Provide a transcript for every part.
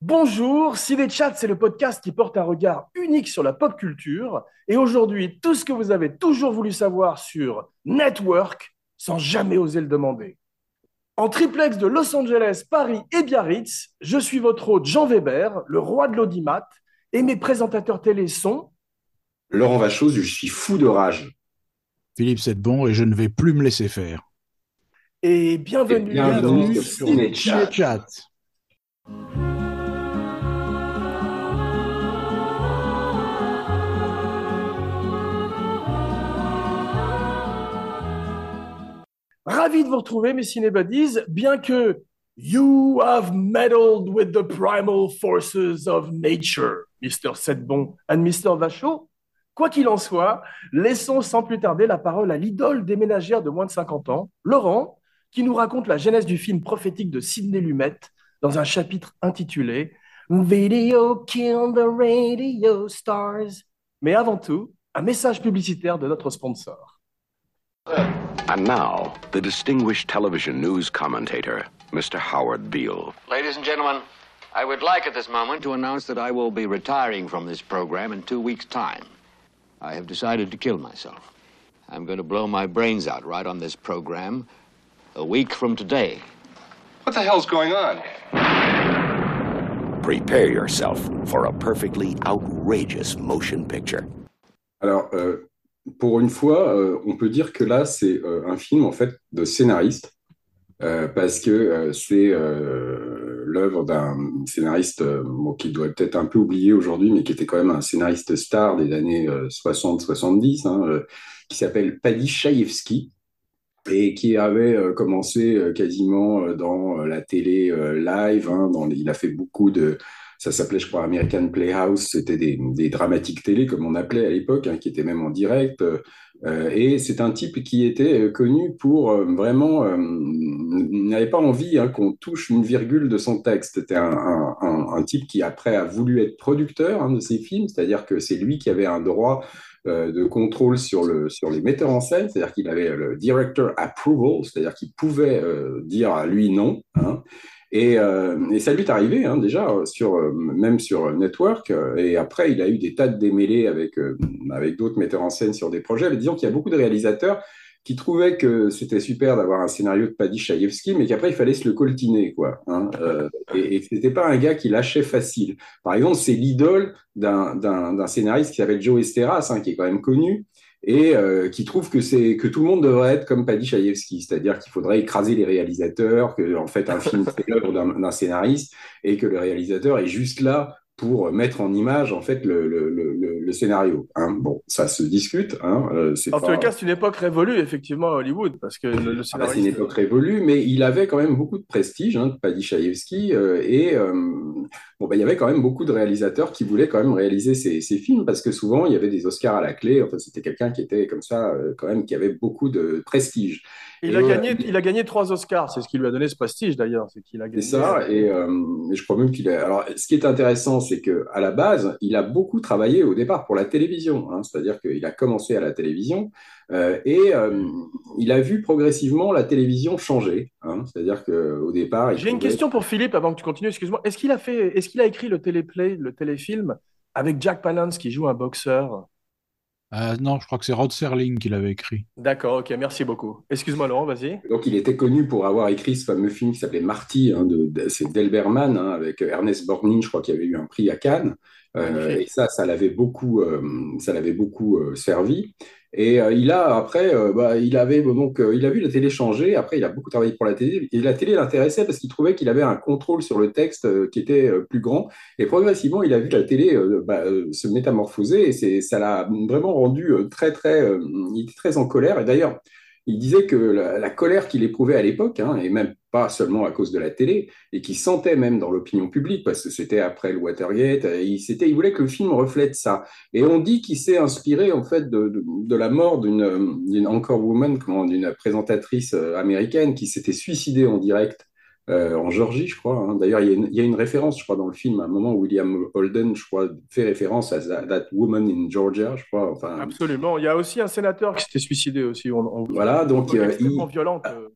Bonjour, Ciné Chat, c'est le podcast qui porte un regard unique sur la pop culture. Et aujourd'hui, tout ce que vous avez toujours voulu savoir sur Network sans jamais oser le demander. En triplex de Los Angeles, Paris et Biarritz, je suis votre hôte Jean Weber, le roi de l'audimat, et mes présentateurs télé sont Laurent Vachos, je suis fou de rage. Philippe bon et je ne vais plus me laisser faire. Et bienvenue, Et bienvenue sur Ciné Chat. Chat. Ravi de vous retrouver, mes cinébuddies, bien que You have meddled with the primal forces of nature, Mr. Sedbon and Mr. Vachot. Quoi qu'il en soit, laissons sans plus tarder la parole à l'idole des ménagères de moins de 50 ans, Laurent, qui nous raconte la genèse du film prophétique de Sidney Lumet dans un chapitre intitulé Video Kill the Radio Stars. Mais avant tout, un message publicitaire de notre sponsor. And now, the distinguished television news commentator, Mr. Howard Beale. Ladies and gentlemen, I would like at this moment to announce that I will be retiring from this program in two weeks' time. I have decided to kill myself. I'm going to blow my brains out right on this program a week from today. What the hell's going on? Prepare yourself for a perfectly outrageous motion picture. Alors, euh, pour une fois, euh, on peut dire que là, c'est euh, un film en fait de scénariste, euh, parce que euh, c'est euh, l'œuvre d'un scénariste euh, bon, qui doit peut-être un peu oublié aujourd'hui, mais qui était quand même un scénariste star des années 60-70, hein, euh, qui s'appelle Paddy Chayefsky et qui avait euh, commencé euh, quasiment euh, dans euh, la télé euh, live. hein, dans les- il a fait beaucoup de, ça s'appelait, je crois, American Playhouse. C'était des, dramatiques télé, comme on appelait à l'époque, hein, qui étaient même en direct. euh, et c'est un type qui était euh, connu pour euh, vraiment, euh, n'avait pas envie hein, qu'on touche une virgule de son texte. C'était un, type qui après a voulu être producteur hein, de ses films, c'est-à-dire que c'est lui qui avait un droit de contrôle sur, le, sur les metteurs en scène, c'est-à-dire qu'il avait le director approval, c'est-à-dire qu'il pouvait dire à lui non. Et, euh, et ça lui est arrivé hein, déjà, sur, euh, même sur Network. euh, Et après, il a eu des tas de démêlés avec, euh, avec d'autres metteurs en scène sur des projets. Mais disons qu'il y a beaucoup de réalisateurs qui trouvaient que c'était super d'avoir un scénario de Paddy Chayefsky, mais qu'après, il fallait se le coltiner. Quoi, hein. Euh, et, et que c'était pas un gars qui lâchait facile. Par exemple, c'est l'idole d'un scénariste qui s'appelle Joe Esteras, hein, qui est quand même connu, et euh, qui trouve que c'est que tout le monde devrait être comme Paddy Chayefsky, c'est-à-dire qu'il faudrait écraser les réalisateurs, que en fait un film c'est l'œuvre d'un scénariste et que le réalisateur est juste là pour mettre en image en fait le, le, le, scénario. hein. Bon, ça se discute. Hein, euh, En pas- les cas, c'est une époque révolue, effectivement, à Hollywood, parce que le, le ah bah, c'est une scénariste. époque révolue, mais il avait quand même beaucoup de prestige, hein, Paddy Chayefsky, euh, et bon, bah, il y avait quand même beaucoup de réalisateurs qui voulaient quand même réaliser ces, ces films, parce que souvent, il y avait des Oscars à la clé, enfin, c'était quelqu'un qui était comme ça, euh, quand même, qui avait beaucoup de prestige. Il Et a, gagné, il a gagné trois Oscars, c'est ce qui lui a donné ce prestige d'ailleurs. C'est qu'il a gagné. ça, et, euh, et je crois même qu'il a. Alors, ce qui est intéressant, c'est que à la base, il a beaucoup travaillé au départ pour la télévision, hein, c'est-à-dire qu'il a commencé à la télévision euh, et euh, il a vu progressivement la télévision changer. hein, c'est-à-dire qu'au départ, J'ai une question pour Philippe avant que tu continues, excuse-moi. Est-ce qu'il a fait, est-ce qu'il a écrit le téléplay, le téléfilm avec Jack Palance qui joue un boxeur? Euh, non, je crois que c'est Rod Serling qui l'avait écrit. D'accord, ok, merci beaucoup. Excuse-moi Laurent, vas-y. Donc, il était connu pour avoir écrit ce fameux film qui s'appelait Marty, hein, de, de- c'est d'Elberman, hein, avec Ernest Borgnine, je crois qu'il y avait eu un prix à Cannes. Euh, et ça, ça l'avait beaucoup, euh, ça l'avait beaucoup euh, servi. Et euh, il a après, euh, bah, il avait donc, euh, il a vu la télé changer. Après, il a beaucoup travaillé pour la télé. Et la télé l'intéressait parce qu'il trouvait qu'il avait un contrôle sur le texte euh, qui était euh, plus grand. Et progressivement, il a vu la télé bah, se métamorphoser. Et ça l'a vraiment rendu très, très, il était très en colère. Et d'ailleurs, il disait que la, colère qu'il éprouvait à l'époque, hein, et même pas seulement à cause de la télé, et qu'il sentait même dans l'opinion publique, parce que c'était après le Watergate, euh, il, il voulait que le film reflète ça. Et on dit qu'il s'est inspiré en fait de, de, la mort d'une, d'une anchor woman, d'une présentatrice euh, américaine qui s'était suicidée en direct euh, en Géorgie, je crois. hein. D'ailleurs, il y, a une- il y a une référence, je crois, dans le film, à un moment où William Holden, je crois, fait référence à That, That Woman in Georgia, je crois. Enfin, Absolument. Il y a aussi un sénateur qui s'était suicidé aussi. On, on- Voilà, donc, euh, extrêmement il- violente. euh,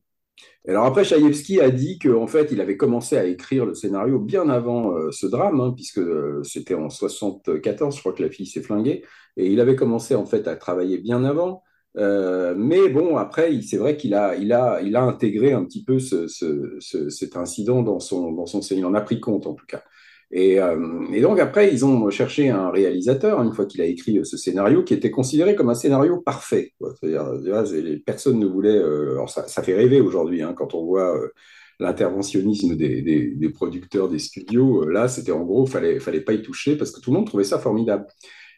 Alors après, Chaïevski a dit qu'en fait, il avait commencé à écrire le scénario bien avant euh, ce drame, hein, puisque euh, c'était en 74, je crois que la fille s'est flinguée, et il avait commencé en fait à travailler bien avant. Euh, mais bon, après, c'est vrai qu'il a, intégré un petit peu ce, ce- ce- cet incident dans son, dans son scénario. Il en a pris compte en tout cas. Et, euh, et donc après, ils ont cherché un réalisateur, une fois qu'il a écrit ce scénario, qui était considéré comme un scénario parfait. C'est-à-dire, personnes ne voulaient... euh, alors ça, fait rêver aujourd'hui, hein, quand on voit l'interventionnisme des, producteurs des studios. Là, c'était en gros, fallait, fallait pas y toucher parce que tout le monde trouvait ça formidable.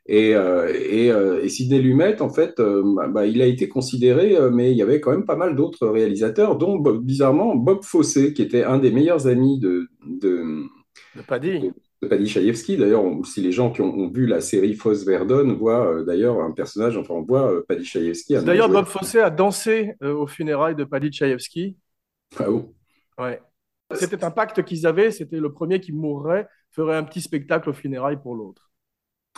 Et, euh, et, euh, et Sidney Lumet, en fait, euh, bah, il a été considéré, mais il y avait quand même pas mal d'autres réalisateurs, dont Bob- bizarrement Bob Fosse, qui était un des meilleurs amis de, de, de Paddy. de Paddy Chayefsky. D'ailleurs, si les gens qui ont, ont vu la série Fosse Verdon voient d'ailleurs un personnage, enfin, on voit Paddy Chayefsky. D'ailleurs. Bob Fosse a dansé aux funérailles de Paddy Tchaïevski. Ah bon? Ouais. C'était un pacte qu'ils avaient. C'était le premier qui mourrait ferait un petit spectacle aux funérailles pour l'autre.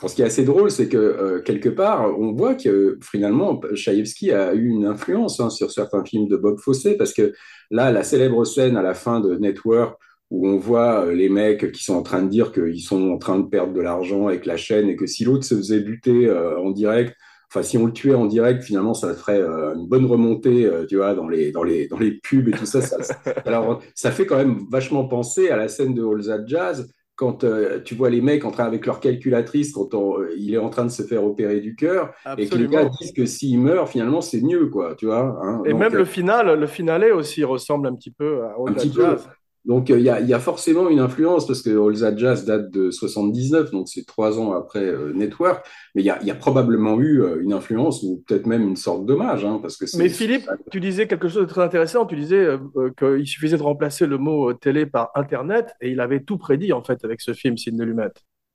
Ce qui est assez drôle, c'est que euh, quelque part, on voit que finalement, Chaïevski a eu une influence hein, sur certains films de Bob Fosse, parce que là, la célèbre scène à la fin de Network, où on voit euh, les mecs qui sont en train de dire qu'ils sont en train de perdre de l'argent avec la chaîne et que si l'autre se faisait buter euh, en direct, enfin si on le tuait en direct, finalement, ça ferait euh, une bonne remontée, euh, tu vois, dans les dans les dans les pubs et tout ça. ça alors, ça fait quand même vachement penser à la scène de All That Jazz quand euh, tu vois les mecs en train avec leur calculatrice quand on- euh, il est en train de se faire opérer du cœur et que les gars disent que s'il meurt finalement c'est mieux quoi tu vois hein. Et Donc, même euh, le final, le finale aussi ressemble un petit peu à All un petit peu. Donc euh, il y, a, il y a forcément une influence parce que All That Jazz date de 79 donc c'est trois ans après euh, Network mais il y a, il y a probablement eu euh, une influence ou peut-être même une sorte d'hommage hein, parce que Mais Philippe, tu disais quelque chose de très intéressant. Tu disais euh, qu'il suffisait de remplacer le mot euh, télé par Internet et il avait tout prédit en fait avec ce film, Sidney Lumet.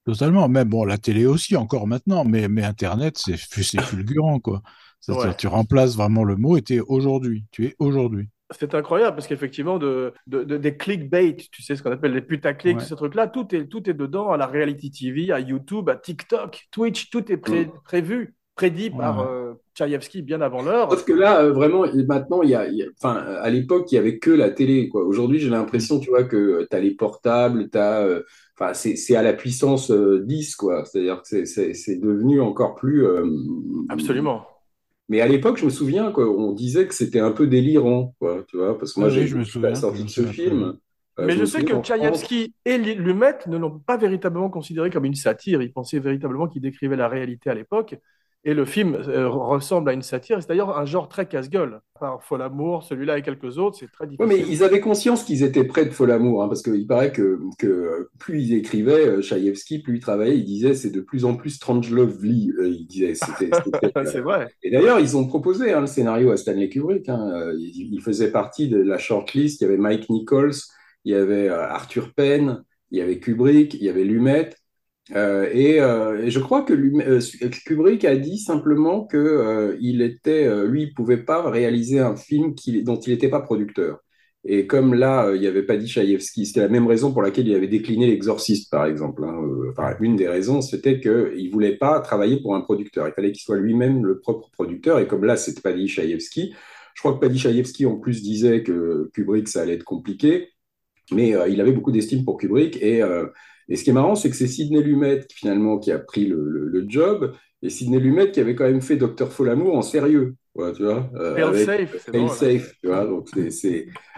Totalement. Même bon, la télé aussi, encore maintenant, mais, mais Internet, c'est c'est fulgurant, quoi. C'est-à-dire, Ouais. tu remplaces vraiment le mot et tu es aujourd'hui. Tu es aujourd'hui. C'est incroyable parce qu'effectivement, de, de- de- des clickbait, tu sais ce qu'on appelle les putaclics, Ouais. tous ces trucs-là, tout est, tout est dedans, à la reality TV, à YouTube, à TikTok, Twitch, tout est pré- Mm. prévu, prédit par euh, Tchaïevski bien avant l'heure. Sauf que là, euh, vraiment, maintenant, il y a, y a- à l'époque, il y avait que la télé, quoi. Aujourd'hui, j'ai l'impression, tu vois, que tu as les portables, tu as, enfin, c'est, c'est à la puissance euh, 10, quoi. C'est-à-dire que c'est, devenu encore plus. euh, Absolument. Mais à l'époque, je me souviens qu'on disait que c'était un peu délirant, quoi, tu vois, parce que moi, Oui, j'ai je me vu souviens, la je sortie me de ce film. Euh, Mais je me sais que Tchaïevski et Lumet ne l'ont pas véritablement considéré comme une satire. Ils pensaient véritablement qu'il décrivait la réalité à l'époque. Et le film euh, ressemble à une satire. C'est d'ailleurs un genre très casse-gueule. Par Folamour, celui-là et quelques autres, c'est très Oui, difficile. mais ils avaient conscience qu'ils étaient près de Folamour, hein, parce qu'il paraît que, que plus ils écrivaient, euh, Chaïevski, plus il travaillait, il disait c'est de plus en plus Strange Lovely. euh, il disait. C'était, c'est vrai. Et d'ailleurs, ils ont proposé hein, le scénario à Stanley Kubrick. Hein. Euh, Il, il faisait partie de la shortlist. Il y avait Mike Nichols, il y avait euh, Arthur Penn, il y avait Kubrick, il y avait Lumet. Euh, et, euh, et je crois que euh, Kubrick a dit simplement que il était, lui, il pouvait pas réaliser un film qu'il- dont il n'était pas producteur. Et comme là, il n'y avait pas dit Chaïevski, c'était la même raison pour laquelle il avait décliné L'Exorciste, par exemple. hein. Enfin, une des raisons, c'était qu'il ne voulait pas travailler pour un producteur. Il fallait qu'il soit lui-même le propre producteur. Et comme là, c'était pas dit Chaïevski, je crois que Paddy Chayefsky, en plus, disait que Kubrick, ça allait être compliqué. Mais euh, il avait beaucoup d'estime pour Kubrick. Et, euh, et ce qui est marrant, c'est que c'est Sidney Lumet, finalement, qui a pris le, le- le job. Et Sidney Lumet qui avait quand même fait Docteur Folamour en sérieux. Ouais, tu vois, euh, Fail avec- safe, safe, tu vois. Donc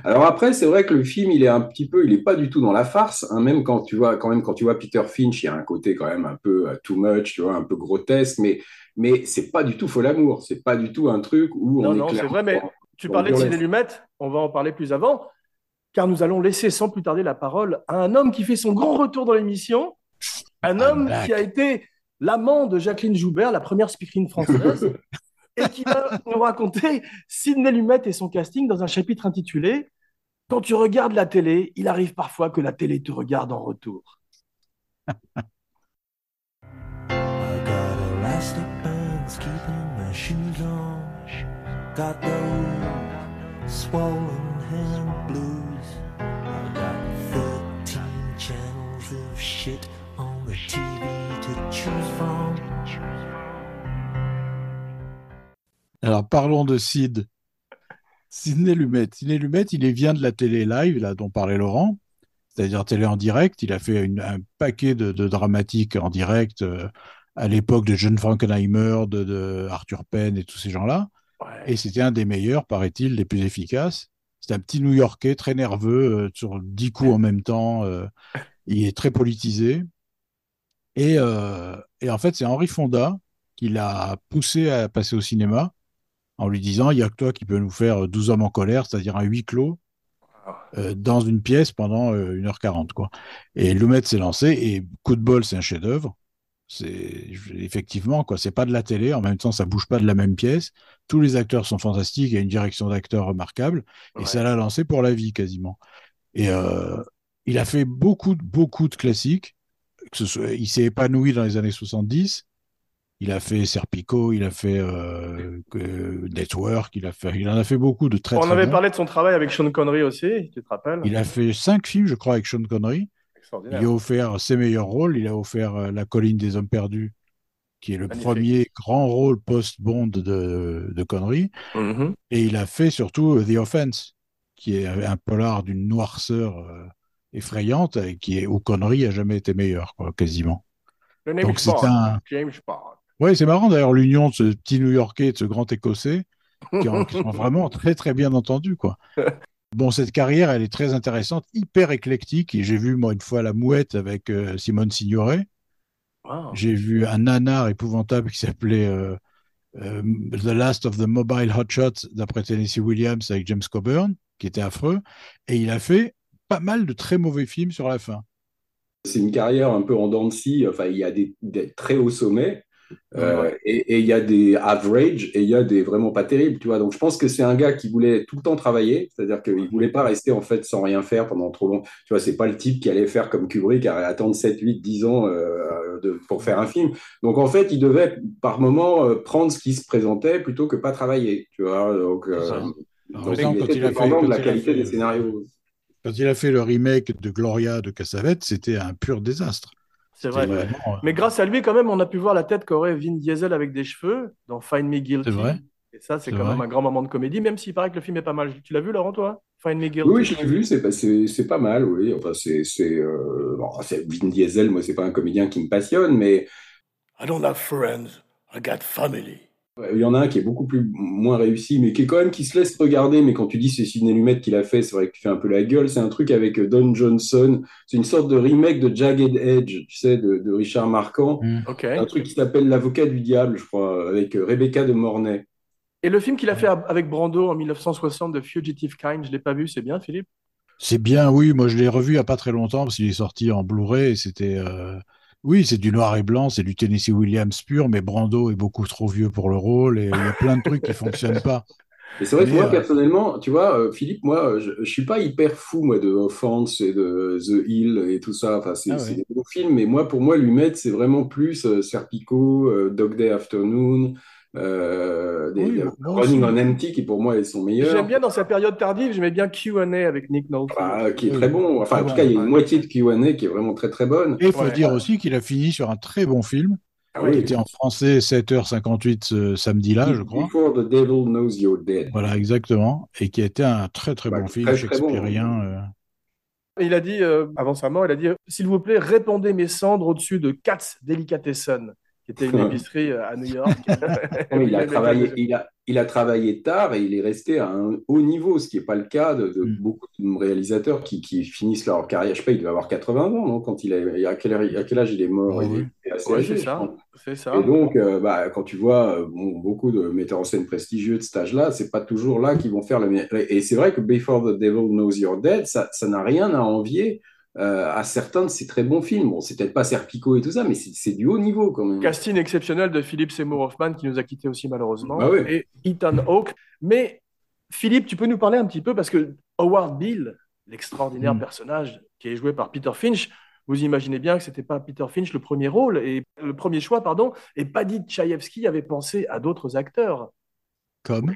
Alors après, c'est vrai que le film, il est un petit peu, il est pas du tout dans la farce. hein, même quand tu vois, quand même, quand tu vois Peter Finch, il y a un côté quand même un peu euh, too much, tu vois, un peu grotesque. Mais mais c'est pas du tout Folamour. C'est pas du tout un truc où Non, on est non, c'est clairement vrai, mais tu parlais de Sidney. Lumet, on va en parler plus avant, car nous allons laisser sans plus tarder la parole à un homme qui fait son grand retour dans l'émission, un homme qui a été l'amant de Jacqueline Joubert, la première speakerine française, et qui va nous raconter Sidney Lumet et son casting dans un chapitre intitulé Quand tu regardes la télé, il arrive parfois que la télé te regarde en retour. Alors parlons de Sid. Sidney Lumet. Sidney Lumet, il est- vient de la télé live, là, dont parlait Laurent, c'est-à-dire télé en direct. Il a fait une- un paquet de, de dramatiques en direct euh, à l'époque de John Frankenheimer, de, de Arthur Penn et tous ces gens-là. Et c'était un des meilleurs, paraît-il, des plus efficaces. C'est un petit New-Yorkais très nerveux, euh, sur dix coups en même temps. euh, il est très politisé. Et, et en fait, c'est Henri Fonda qui l'a poussé à passer au cinéma en lui disant, il n'y a que toi qui peux nous faire 12 hommes en colère, c'est-à-dire un huis clos, euh, dans une pièce pendant euh, 1h40. Quoi. Et Lumet s'est lancé, et coup de bol, c'est un chef-d'œuvre. C'est effectivement quoi, c'est pas de la télé. En même temps, ça bouge pas de la même pièce. Tous les acteurs sont fantastiques. Il y a une direction d'acteurs remarquable, et Ouais. ça l'a lancé pour la vie quasiment. Et euh, il a fait beaucoup, beaucoup de classiques. Que ce soit, il s'est épanoui dans les années 70. Il a fait Serpico, il a fait euh, Network, il a fait, il en a fait beaucoup de très On très avait bons. parlé de son travail avec Sean Connery aussi, tu te rappelles? Il a fait cinq films, je crois, avec Sean Connery. Il a offert ses meilleurs rôles. Il a offert euh, La colline des hommes perdus, qui est le Magnifique. premier grand rôle post-Bond de, de Connery. Mhm. Et il a fait surtout euh, The Offense, qui est un polar d'une noirceur effrayante et qui est, où Connery a jamais été meilleur, quoi, quasiment. Le Donc c'est un- James Bond. Ouais, c'est marrant d'ailleurs l'union de ce petit New-Yorkais et de ce grand Écossais qui, ont, qui sont vraiment très très bien entendus, quoi. Bon, cette carrière, elle est très intéressante, hyper éclectique. Et j'ai vu moi une fois La Mouette avec euh, Simone Signoret. Wow. J'ai vu un nanar épouvantable qui s'appelait euh, euh, The Last of the Mobile Hotshots d'après Tennessee Williams avec James Coburn, qui était affreux. Et il a fait pas mal de très mauvais films sur la fin. C'est une carrière un peu en dents de scie. Enfin, il y a des, des très hauts sommets euh, et, et il y a des average et il y a des vraiment pas terribles, tu vois. Donc, je pense que c'est un gars qui voulait tout le temps travailler, c'est-à-dire qu'il voulait pas rester en fait sans rien faire pendant trop long. Tu vois, c'est pas le type qui allait faire comme Kubrick, à attendre 7, 8, 10 ans euh, de, pour faire un film. Donc, en fait, il devait par moment euh, prendre ce qui se présentait plutôt que pas travailler, tu vois. Donc, donc, exemple, il quand il fait- de la qualité fait- des scénarios. Quand il a fait le remake de Gloria de Cassavette, c'était un pur désastre. C'est vrai. vraiment, Mais grâce à lui, quand même, on a pu voir la tête qu'aurait Vin Diesel avec des cheveux dans Find Me Guilty. C'est vrai. Et ça, c'est quand vrai. même un grand moment de comédie, même s'il paraît que le film est pas mal. Tu l'as vu, Laurent, toi? Find Me Guilty Oui, oui, je l'ai vu, c'est pas, c'est, c'est pas mal, oui. Enfin, c'est, c'est, euh, bon, c'est Vin Diesel, moi, c'est pas un comédien qui me passionne, mais I don't have friends, I got family. Il y en a un qui est beaucoup plus moins réussi, mais qui est quand même qui se laisse regarder. Mais quand tu dis c'est Sidney Lumet qui l'a fait, c'est vrai que tu fais un peu la gueule. C'est un truc avec euh, Don Johnson. C'est une sorte de remake de Jagged Edge, tu sais, de, de Richard Marquand. Mm. Un truc qui s'appelle L'avocat du diable, je crois, avec euh, Rebecca de Mornay. Et le film qu'il a fait avec Brando en 1960 de Fugitive Kind, je l'ai pas vu, c'est bien, Philippe? C'est bien, oui. Moi, je l'ai revu il n'y a pas très longtemps parce qu'il est sorti en Blu-ray et c'était. euh, Oui, c'est du noir et blanc, c'est du Tennessee Williams pur, mais Brando est beaucoup trop vieux pour le rôle et il y a plein de trucs qui fonctionnent pas. Et c'est vrai que moi, euh, personnellement, tu vois, euh, Philippe, moi, je, je suis pas hyper fou, moi, de Offense et de The Hill et tout ça. Enfin, c'est Ah ouais. des beaux films, mais moi, pour moi, Lumet, c'est vraiment plus euh, Serpico, euh, Dog Day Afternoon, euh, des, Oui, des- Running on Empty, qui pour moi, ils sont meilleurs. J'aime bien dans sa période tardive, j'aimais bien Q&A avec Nick Nolte. Ah, qui est Oui, très bon. Enfin, en tout cas, il y a ouais. une moitié de Q&A qui est vraiment très, très bonne. Et il faut Ouais. dire aussi qu'il a fini sur un très bon film Ah qui oui. était en français 7h58 ce samedi-là, je crois. Before the Devil Knows You're Dead. Voilà, exactement. Et qui était un très très Bah, bon film très, très bon. shakespearien. euh. Il a dit, euh, avant sa mort, il a dit S'il vous plaît, répandez mes cendres au-dessus de Katz Delicatessen, qui était une épicerie euh, à New York. Oui, il a travaillé, il a, il a travaillé tard et il est resté à un haut niveau, ce qui n'est pas le cas de, de Mm. beaucoup de réalisateurs qui, qui finissent leur carrière. Je sais pas, il devait avoir 80 ans, non Quand il a, à quel, à quel âge il est mort? Ouais, Il oui. est assez Ouais, âgé, c'est je ça. pense. C'est ça. Et donc, euh, bah, quand tu vois euh, bon, beaucoup de metteurs en scène prestigieux de cet âge-là, c'est pas toujours là qu'ils vont faire le meilleur. Et c'est vrai que Before the Devil Knows You're Dead, ça ça n'a rien à envier euh, à certains de ces très bons films. Bon, c'est peut-être pas Serpico et tout ça, mais c'est du haut niveau quand même. Casting exceptionnel de Philippe Seymour Hoffman qui nous a quittés aussi malheureusement. Bah. Et Ethan Hawke. Mais Philippe, tu peux nous parler un petit peu parce que Howard Bill, l'extraordinaire Mm. personnage qui est joué par Peter Finch, vous imaginez bien que c'était pas Peter Finch le premier rôle et le premier choix, pardon. Et Paddy Tchaïevski avait pensé à d'autres acteurs. Comme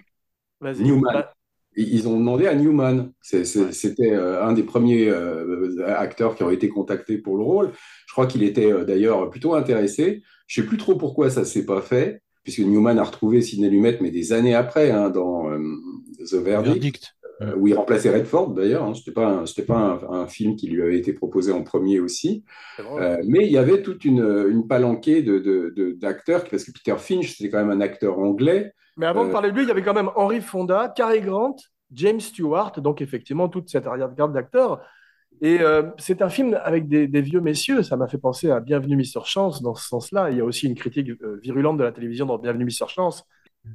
Vas-y. Newman. Bah, ils ont demandé à Newman. C'était euh, un des premiers euh, acteurs qui ont été contactés pour le rôle. Je crois qu'il était euh, d'ailleurs plutôt intéressé. Je sais plus trop pourquoi ça s'est pas fait, puisque Newman a retrouvé Sidney Lumet, mais des années après, hein, dans euh, The Verdict, Verdict. Euh, où il remplaçait Redford d'ailleurs. Hein. C'était pas, un- c'était pas un, un film qui lui avait été proposé en premier aussi. Euh, mais il y avait toute une, une palanquée de, de- de- d'acteurs, parce que Peter Finch, c'était quand même un acteur anglais. Mais avant de Euh, parler de lui, il y avait quand même Henry Fonda, Cary Grant, James Stewart, donc effectivement toute cette arrière-garde d'acteurs. Et c'est un film avec des, des vieux messieurs, ça m'a fait penser à Bienvenue Mister Chance dans ce sens-là. Il y a aussi une critique virulente de la télévision dans Bienvenue Mister Chance.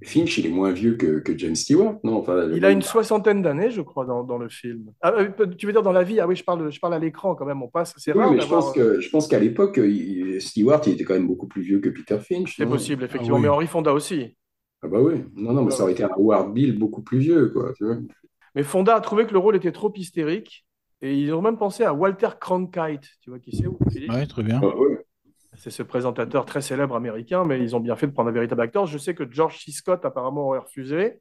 Finch, il est moins vieux que, que James Stewart, non? Enfin, Il a une soixantaine d'années, je crois, dans, dans le film. Ah, euh, tu veux dire dans la vie? Ah oui, je parle, je parle à l'écran quand même, on passe. C'est Oui, rare mais je pense que je pense qu'à l'époque, il- Stewart, il était quand même beaucoup plus vieux que Peter Finch. C'est possible, effectivement, Ah oui. mais Henry Fonda aussi. Ah bah oui. Non, non, mais ça aurait été un Howard Bill beaucoup plus vieux, quoi. Tu vois. Mais Fonda a trouvé que le rôle était trop hystérique. Et ils ont même pensé à Walter Cronkite. Tu vois qui c'est, Ouais, très bien. Ah ouais. C'est ce présentateur très célèbre américain, mais ils ont bien fait de prendre un véritable acteur. Je sais que George C. Scott apparemment aurait refusé.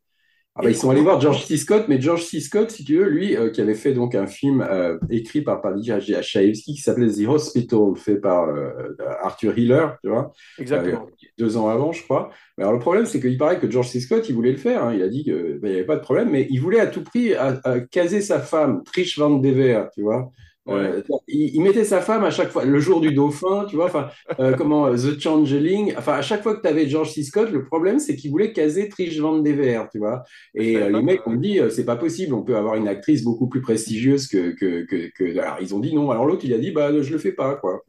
Ah bah, ils sont allés voir George C. Scott, mais George C. Scott, si tu veux, lui, euh, qui avait fait donc un film euh, écrit par Paddy Chayefsky qui s'appelait The Hospital, fait par euh, Arthur Hiller, tu vois, Exactement. deux ans avant, je crois. Mais alors le problème, c'est qu'il paraît que George C. Scott, il voulait le faire. hein. Il a dit qu'il n'y avait pas de problème, mais il voulait à tout prix à- à caser sa femme, Trish Van Dever, tu vois. Euh, il, il mettait sa femme à chaque fois, le jour du dauphin, tu vois, enfin, euh, comment, euh, The Changeling, enfin, à chaque fois que tu avais George C. Scott, le problème, c'est qu'il voulait caser Trish Van Dever, tu vois. Et euh, les mecs ont dit, euh, c'est pas possible, on peut avoir une actrice beaucoup plus prestigieuse que, que, que, que- Alors, ils ont dit non. Alors, l'autre, il a dit, bah, je le fais pas, quoi.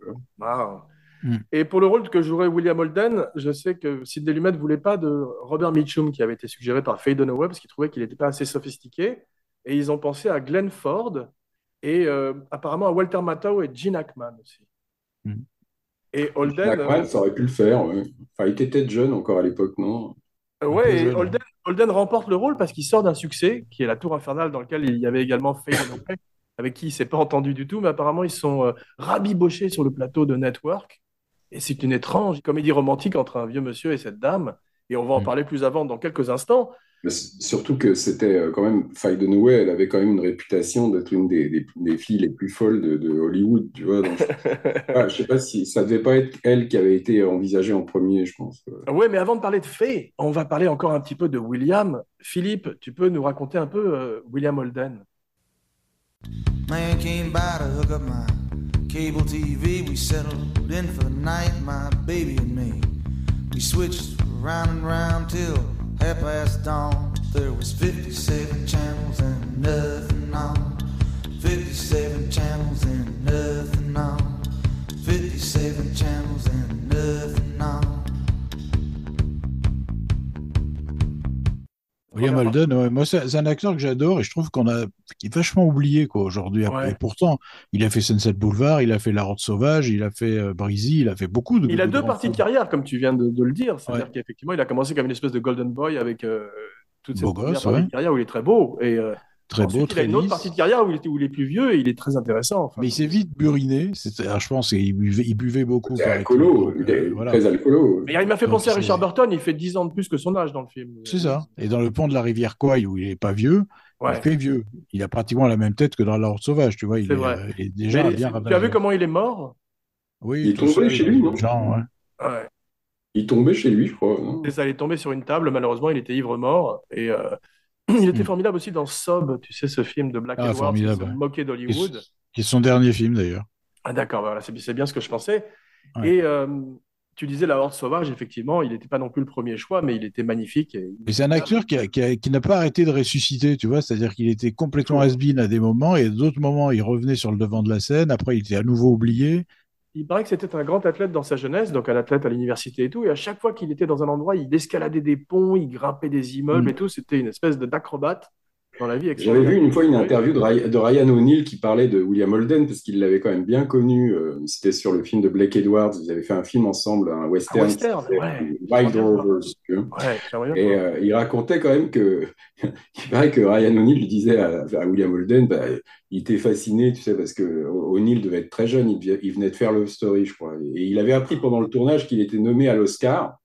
Hmm. Et pour le rôle que jouerait William Holden, je sais que Sidney Lumet ne voulait pas de Robert Mitchum, qui avait été suggéré par Faye Dunaway, parce qu'il trouvait qu'il n'était pas assez sophistiqué. Et ils ont pensé à Glenn Ford et euh, apparemment à Walter Matthau et Gene Hackman aussi. Hmm. Et Holden, Blackman, ça aurait pu le faire, ouais. Enfin, il était peut-être jeune encore à l'époque, non? euh, ouais, et Holden, Holden remporte le rôle parce qu'il sort d'un succès, qui est La Tour Infernale, dans lequel il y avait également Faye Dunaway, avec qui il s'est pas entendu du tout, mais apparemment ils sont euh, rabibochés sur le plateau de Network. Et c'est une étrange comédie romantique entre un vieux monsieur et cette dame. Et on va en Mm. parler plus avant dans quelques instants. Mais surtout que c'était euh, quand même, Faye Dunaway, elle avait quand même une réputation d'être une des, des, des filles les plus folles de, de Hollywood, tu vois. Donc, je Ah, je sais pas si ça devait pas être elle qui avait été envisagée en premier, je pense. Ouais, mais avant de parler de Faye, on va parler encore un petit peu de William. Philippe, tu peux nous raconter un peu euh, William Holden? Man came by to hook up my cable TV. We settled in for the night, my baby and me. We switched round and round till half past dawn. There was 57 channels and nothing on. 57 channels and nothing on. 57 channels and nothing on. William Holden, ouais, moi, c'est un acteur que j'adore et je trouve qu'on a, qui est vachement oublié, quoi, aujourd'hui. Ouais. Et pourtant, il a fait Sunset Boulevard, il a fait La Route Sauvage, il a fait euh, Breezy, il a fait beaucoup de. Il a de deux parties de carrière, comme tu viens de, de le dire. C'est-à-dire Ouais. qu'effectivement, il a commencé comme une espèce de golden boy avec euh, toute cette gosse, carrière où il est très beau. Et euh, Très ensuite, beau, il a très une autre partie de carrière où il, était, où il est plus vieux et il est très intéressant. enfin. Mais il s'est vite buriné. Alors, je pense qu'il buvait, il buvait beaucoup. C'est alcoolo, il est euh, voilà. très alcoolo. Mais il m'a fait Donc, penser à Richard Burton, il fait 10 ans de plus que son âge dans le film. C'est ça. Et dans le pont de la rivière Kouai, où il est pas vieux, Ouais. il fait vieux. Il a pratiquement la même tête que dans La Route Sauvage, tu vois. Il est, euh, il est déjà Mais bien tu as vu comment il est mort? Oui, Il est tombé seul, chez il lui, non ouais. Ouais. Il tombait chez lui, je crois. ça allait tomber sur une table, malheureusement, il était ivre-mort. Et euh, il était Hmm. formidable aussi dans Sob, tu sais, ce film de Black Ah, Edwards qui se moquait d'Hollywood. qui est son dernier film, d'ailleurs. Ah d'accord, voilà, c'est bien ce que je pensais. Ouais. Et euh, tu disais La Horde Sauvage, effectivement, il n'était pas non plus le premier choix, mais il était magnifique. Et... Mais c'est un acteur qui, n'a pas arrêté de ressusciter, tu vois. C'est-à-dire qu'il était complètement has-been à des moments et d'autres moments, il revenait sur le devant de la scène. Après, il était à nouveau oublié. Il paraît que c'était un grand athlète dans sa jeunesse, donc un athlète à l'université et tout. Et à chaque fois qu'il était dans un endroit, il escaladait des ponts, il grimpait des immeubles Mm. et tout. C'était une espèce d'acrobate dans la vie. J'avais vu une fois une interview de, Ry- de Ryan O'Neill qui parlait de William Holden parce qu'il l'avait quand même bien connu. euh, C'était sur le film de Blake Edwards. Ils avaient fait un film ensemble, un western. Un western, ouais. Wild Rovers. Ouais, Et euh, il racontait quand même que, il paraît que Ryan O'Neill lui disait à, à William Holden, bah, il était fasciné, tu sais, parce que O'Neill devait être très jeune, il, il venait de faire Love Story, je crois. Et il avait appris pendant le tournage qu'il était nommé à l'Oscar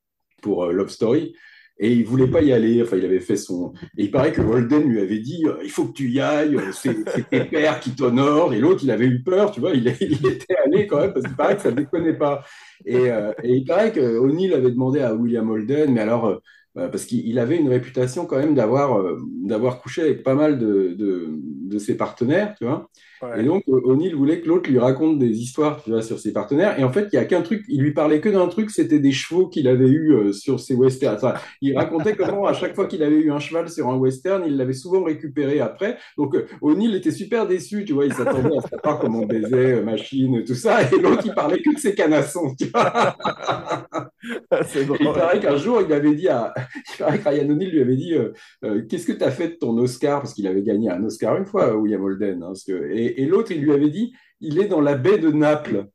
pour euh, Love Story. Et il voulait pas y aller. Enfin, il avait fait son. Et il paraît que Holden lui avait dit euh, il faut que tu y ailles, euh, c'est tes pères qui t'honorent. Et l'autre, il avait eu peur, tu vois, il, il était allé quand même parce qu'il paraît que ça déconnait pas. Et, euh, et il paraît que O'Neill avait demandé à William Holden, mais alors. euh, parce qu'il avait une réputation quand même d'avoir d'avoir couché avec pas mal de, de, de ses partenaires, tu vois. Ouais. Et donc, O- O'Neill voulait que l'autre lui raconte des histoires, tu vois, sur ses partenaires. Et en fait, il y a qu'un truc, il lui parlait que d'un truc, c'était des chevaux qu'il avait eu euh, sur ses westerns. Enfin, il racontait comment à chaque fois qu'il avait eu un cheval sur un western, il l'avait souvent récupéré après. Donc, euh, O'Neill était super déçu, tu vois, il s'attendait à savoir comment on baisait, euh, machine, tout ça. Et l'autre, il parlait que de ses canassons, tu vois. Et il drôle. paraît qu'un jour, il avait dit à, il paraît que Ryan O'Neill lui avait dit, euh, euh, qu'est-ce que tu as fait de ton Oscar? Parce qu'il avait gagné un Oscar une fois, William Holden. hein, parce que, et et l'autre, il lui avait dit, il est dans la baie de Naples.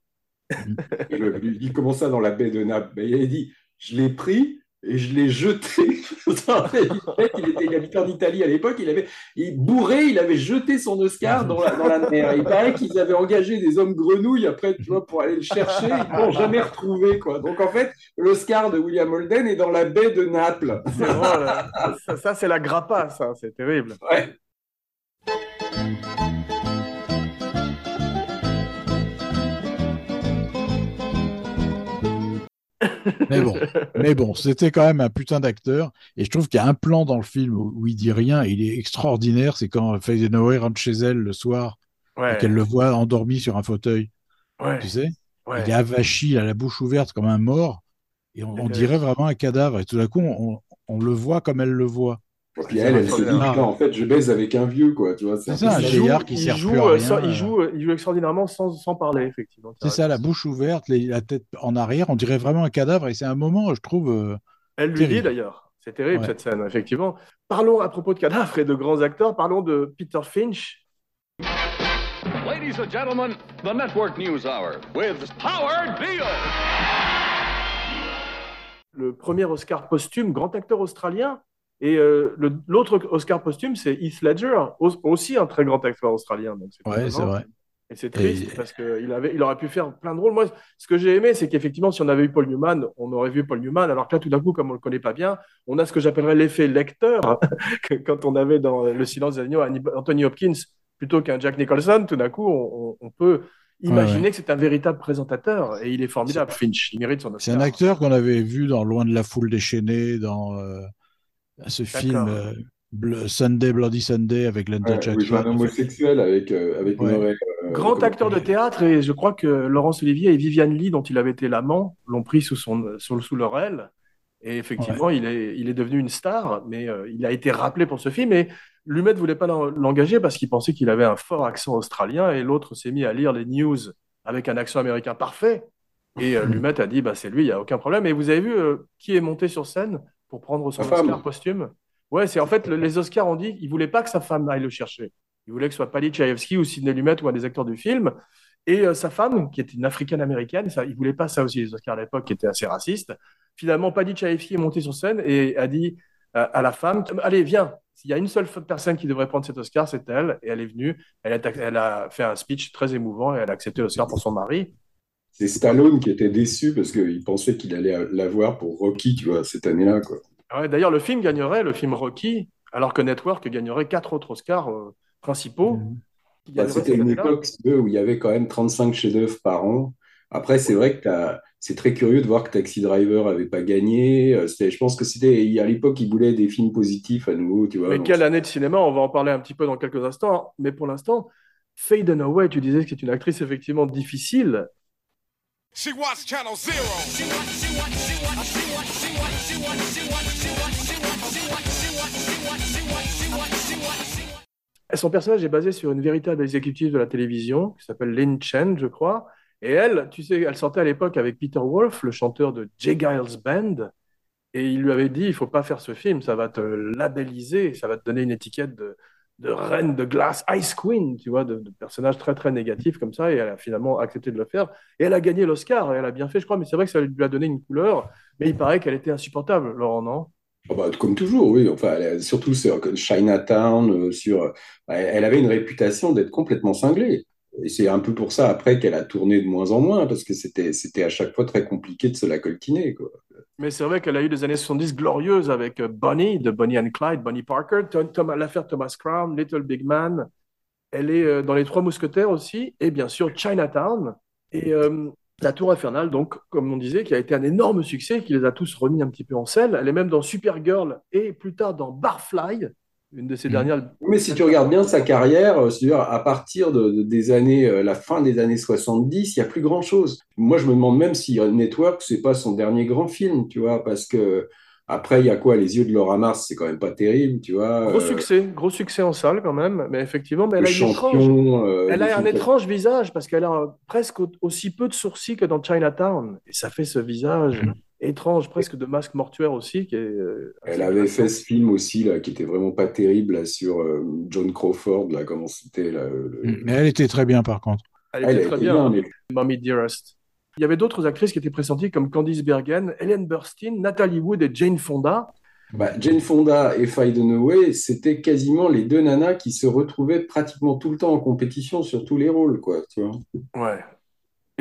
Et le, lui dit, comment ça dans la baie de Naples? Ben, il avait dit, je l'ai pris et je l'ai jeté. il, était, il habitait en Italie à l'époque, il avait, il bourré, il avait jeté son Oscar dans la, dans la mer. Il paraît qu'ils avaient engagé des hommes grenouilles après, tu vois, pour aller le chercher, ils l'ont jamais retrouvé, quoi. Donc en fait, l'Oscar de William Holden est dans la baie de Naples. C'est drôle. hein. Ça, ça, c'est la grappa, ça. C'est terrible. Ouais. Mais bon, mais bon, c'était quand même un putain d'acteur. Et je trouve qu'il y a un plan dans le film où, il dit rien. Et il est extraordinaire. C'est quand Faye Dunaway rentre chez elle le soir Ouais. et qu'elle le voit endormi sur un fauteuil. Ouais. Tu sais? Ouais. Il est avachi, il a la bouche ouverte comme un mort. Et on, dirait vraiment un cadavre. Et tout d'un coup, on, on le voit comme elle le voit. Et puis elle, elle se dit, non, en fait, je baise avec un vieux, quoi. Tu vois, C'est un ça, un joue, vieillard qui il sert joue, plus à euh, rien, sans- il euh. joue, il joue extraordinairement sans, sans parler, effectivement. C'est ça, la bouche ouverte, les- la tête en arrière. On dirait vraiment un cadavre. Et c'est un moment, je trouve. euh, Elle lui dit d'ailleurs. C'est terrible Ouais. cette scène, effectivement. Parlons à propos de cadavres et de grands acteurs. Parlons de Peter Finch. Ladies and gentlemen, the Network News Hour with Howard Beale. le premier Oscar posthume, grand acteur australien. Et euh, l'autre Oscar posthume, c'est Heath Ledger, au- aussi un très grand acteur australien. Donc c'est Ouais, c'est vrai. Et c'est triste Et- parce qu'il avait, il aurait pu faire plein de rôles. Moi, ce que j'ai aimé, c'est qu'effectivement, si on avait eu Paul Newman, on aurait vu Paul Newman. Alors que là, tout d'un coup, comme on le connaît pas bien, on a ce que j'appellerais l'effet lecteur. que quand on avait dans Le silence des agneaux Anthony Hopkins plutôt qu'un Jack Nicholson, tout d'un coup, on, peut imaginer Ouais, que c'est un véritable présentateur. Et il est formidable, Finch. Il mérite son C'est Oscar. un acteur qu'on avait vu dans Loin de la foule déchaînée, dans euh, ce film euh, Bl- Sunday, Bloody Sunday avec Linda Ouais, joue un Jackson. homosexuel avec, euh, avec Ouais. Murray, euh, Grand acteur de théâtre, et je crois que Laurence Olivier et Viviane Lee, dont il avait été l'amant, l'ont pris sous, son, sous, sous leur aile. Et effectivement, il, est, il est devenu une star, mais euh, il a été rappelé pour ce film. Et Lumet ne voulait pas l'en- l'engager parce qu'il pensait qu'il avait un fort accent australien, et l'autre s'est mis à lire les news avec un accent américain parfait. Et euh, Lumet a dit, bah, c'est lui, il n'y a aucun problème. Et vous avez vu euh, qui est monté sur scène? Pour prendre son femme. Oscar posthume Ouais, c'est en fait, le- les Oscars ont dit qu'ils ne voulaient pas que sa femme aille le chercher. Ils voulaient que ce soit Paddy Chayefsky ou Sidney Lumet ou un des acteurs du film. Et euh, sa femme, qui était une africaine-américaine, ça, il voulait pas ça aussi, les Oscars à l'époque, qui étaient assez racistes. Finalement, Paddy Chayefsky est monté sur scène et a dit euh, à la femme Allez, viens, s'il y a une seule personne qui devrait prendre cet Oscar, c'est elle. Et elle est venue, elle a, elle a fait un speech très émouvant et elle a accepté l'Oscar pour son mari. C'est Stallone qui était déçu parce qu'il pensait qu'il allait l'avoir pour Rocky, tu vois, cette année-là, quoi. Ouais, D'ailleurs, le film gagnerait, le film Rocky, alors que Network gagnerait quatre autres Oscars euh, principaux. qui Bah, c'était une époque où il y avait quand même 35 chefs-d'œuvre par an. Après, c'est vrai que t'as- c'est très curieux de voir que Taxi Driver avait pas gagné. Euh, c'était- Je pense que c'était à l'époque, ils voulaient des films positifs à nouveau, tu vois. Mais donc quelle année de cinéma, on va en parler un petit peu dans quelques instants. Mais pour l'instant, Faye Dunaway, tu disais que c'est une actrice effectivement difficile. She watched Channel Zero. Son personnage est basé sur une véritable exécutive de la télévision qui s'appelle Lynn Chen, je crois. Et elle, tu sais, elle sortait à l'époque avec Peter Wolf, le chanteur de J. Giles Band. Et il lui avait dit, il faut pas faire ce film, ça va te labelliser, ça va te donner une étiquette de, de reine de glace, Ice Queen, tu vois, de, de personnage très très négatif comme ça. Et elle a finalement accepté de le faire. Et elle a gagné l'Oscar, et elle a bien fait, je crois, mais c'est vrai que ça lui a donné une couleur. Mais il paraît qu'elle était insupportable, Laurent, non? Ah bah, comme toujours, oui. Enfin, surtout sur Chinatown, euh, sur, euh, elle avait une réputation d'être complètement cinglée. Et c'est un peu pour ça après qu'elle a tourné de moins en moins, parce que c'était, à chaque fois très compliqué de se la coltiner. Mais c'est vrai qu'elle a eu des années 70 glorieuses avec euh, Bonnie, de Bonnie and Clyde, Bonnie Parker, l'affaire Thomas Crown, Little Big Man. Elle est euh, dans Les Trois Mousquetaires aussi, et bien sûr Chinatown. Et euh, La Tour Infernale, donc, comme on disait, qui a été un énorme succès, qui les a tous remis un petit peu en selle. Elle est même dans Supergirl et plus tard dans Barfly, une de ses dernières. Mais si tu regardes bien sa carrière, euh, c'est-à-dire à partir de, de- des années, euh, la fin des années 70, il n'y a plus grand-chose. Moi, je me demande même si Network, c'est pas son dernier grand film, tu vois, parce que après, il y a quoi? Les yeux de Laura Mars, c'est quand même pas terrible, tu vois. Gros euh, succès, gros succès en salle quand même, mais effectivement, mais elle Le a une étrange, euh, elle a un étrange visage parce qu'elle a presque au- aussi peu de sourcils que dans Chinatown, et ça fait ce visage étrange, presque de masque mortuaire aussi, qui est. euh, Elle avait fait ce film aussi, là, qui était vraiment pas terrible, là, sur euh, John Crawford, là, comment c'était, là, le- Mais elle était très bien par contre. Elle Elle était était très bien, bien, mais- Mommy Dearest. Il y avait d'autres actrices qui étaient pressenties comme Candice Bergen, Ellen Burstyn, Natalie Wood et Jane Fonda. Bah, Jane Fonda et Faye Dunaway, c'était quasiment les deux nanas qui se retrouvaient pratiquement tout le temps en compétition sur tous les rôles, quoi, tu vois. Ouais.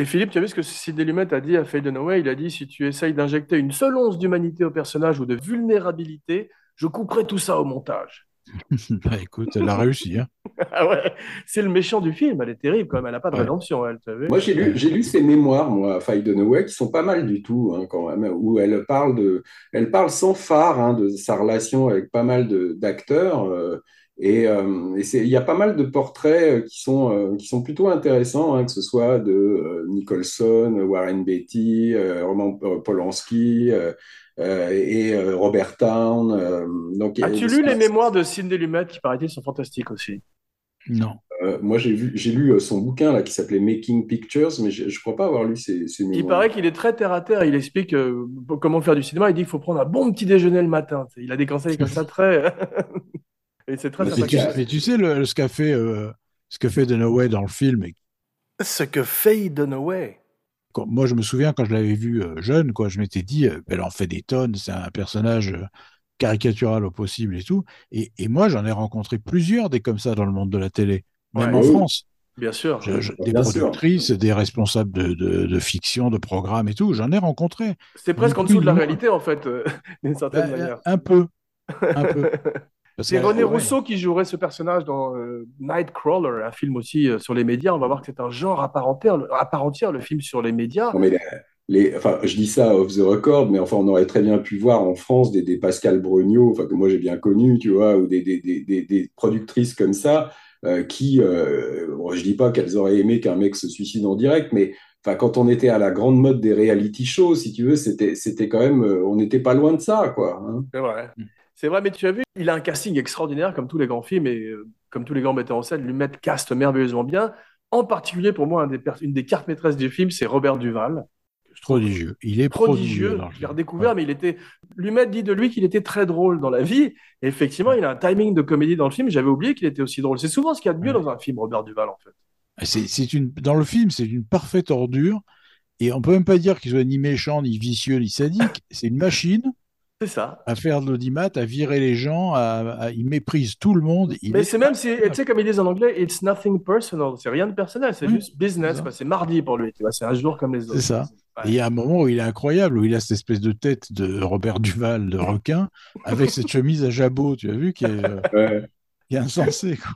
Et Philippe, tu as vu ce que Sidney Lumet a dit à Faye Dunaway? Il a dit, si tu essayes d'injecter une seule once d'humanité au personnage ou de vulnérabilité, je couperai tout ça au montage. Bah, écoute, elle a réussi. Hein. Ah ouais, c'est le méchant du film, elle est terrible quand même, elle n'a pas de Ouais. rédemption, elle, tu as vu? Moi, j'ai lu, j'ai lu ses mémoires, moi, Faye Dunaway, qui sont pas mal du tout, hein, quand même, où elle parle de, elle parle sans phare, hein, de sa relation avec pas mal de, d'acteurs, euh, et, euh, il y a pas mal de portraits euh, qui sont, euh, qui sont plutôt intéressants, hein, que ce soit de euh, Nicholson, Warren Beatty, euh, Roman Polanski, euh, euh, et euh, Robert Town. euh, donc, As-tu lu les mémoires de Sidney Lumet qui, paraît-il, sont fantastiques aussi? Non. euh, moi, j'ai vu, j'ai lu son bouquin là qui s'appelait Making Pictures, mais je, je crois pas avoir lu ses, ses Il mémoires. paraît qu'il est très terre à terre. Il explique euh, comment faire du cinéma. Il dit qu'il faut prendre un bon petit déjeuner le matin. Il a des conseils comme ça très. Et c'est très Mais tu, sympathique. mais tu sais le, ce qu'a fait, euh, ce que fait Dunaway dans le film. et Ce que Faye Dunaway. quand- moi, je me souviens quand je l'avais vu euh, jeune, quoi, je m'étais dit, euh, elle en fait des tonnes. C'est un personnage euh, caricatural au possible et tout. Et, et moi, j'en ai rencontré plusieurs des comme ça dans le monde de la télé, même Ouais. en Oui. France. Bien sûr. Je- je- des Bien sûr. productrices, des responsables de, de, de fiction, de programmes et tout. J'en ai rencontré. C'est presque en dessous de la réalité, en fait, euh, d'une certaine Bah, manière. un peu. Un peu. C'est René ouais. Rousseau qui jouerait ce personnage dans euh, Nightcrawler, un film aussi euh, sur les médias. On va voir que c'est un genre à part entière, le- à part entière, le film sur les médias. Non, mais les, les- enfin, je dis ça off the record, mais enfin, on aurait très bien pu voir en France des, des Pascal Brognaud, enfin, que moi j'ai bien connu, tu vois, ou des, des, des, des, des productrices comme ça, euh, qui, euh, bon, je dis pas qu'elles auraient aimé qu'un mec se suicide en direct, mais enfin, quand on était à la grande mode des reality shows, si tu veux, c'était, c'était quand même, euh, on n'était pas loin de ça, quoi. hein. C'est vrai. C'est vrai, mais tu as vu, il a un casting extraordinaire, comme tous les grands films et euh, comme tous les grands metteurs en scène. Lumet caste merveilleusement bien. En particulier, pour moi, un des pers- une des cartes maîtresses du film, c'est Robert Duval. Prodigieux. Il est prodigieux. Je l'ai redécouvert, mais il était. Lumet dit de lui qu'il était très drôle dans la vie. Et effectivement, il a un timing de comédie dans le film. J'avais oublié qu'il était aussi drôle. C'est souvent ce qu'il y a de mieux dans un film, Robert Duval, en fait. C'est, c'est une, dans le film, c'est une parfaite ordure. Et on peut même pas dire qu'il soit ni méchant, ni vicieux, ni sadique. C'est une machine C'est ça. à faire de l'audimat, à virer les gens, à, à- il méprise tout le monde. Il Mais est c'est même si, tu sais, comme ils disent en anglais, it's nothing personal. C'est rien de personnel, c'est Oui, juste business. c'est mardi pour lui, tu vois. C'est un jour comme les autres. C'est ça. Et il y a un moment où il est incroyable, où il a cette espèce de tête de Robert Duval, de requin, avec cette chemise à jabot, tu as vu, qui est, euh, Ouais. qui est insensée. quoi.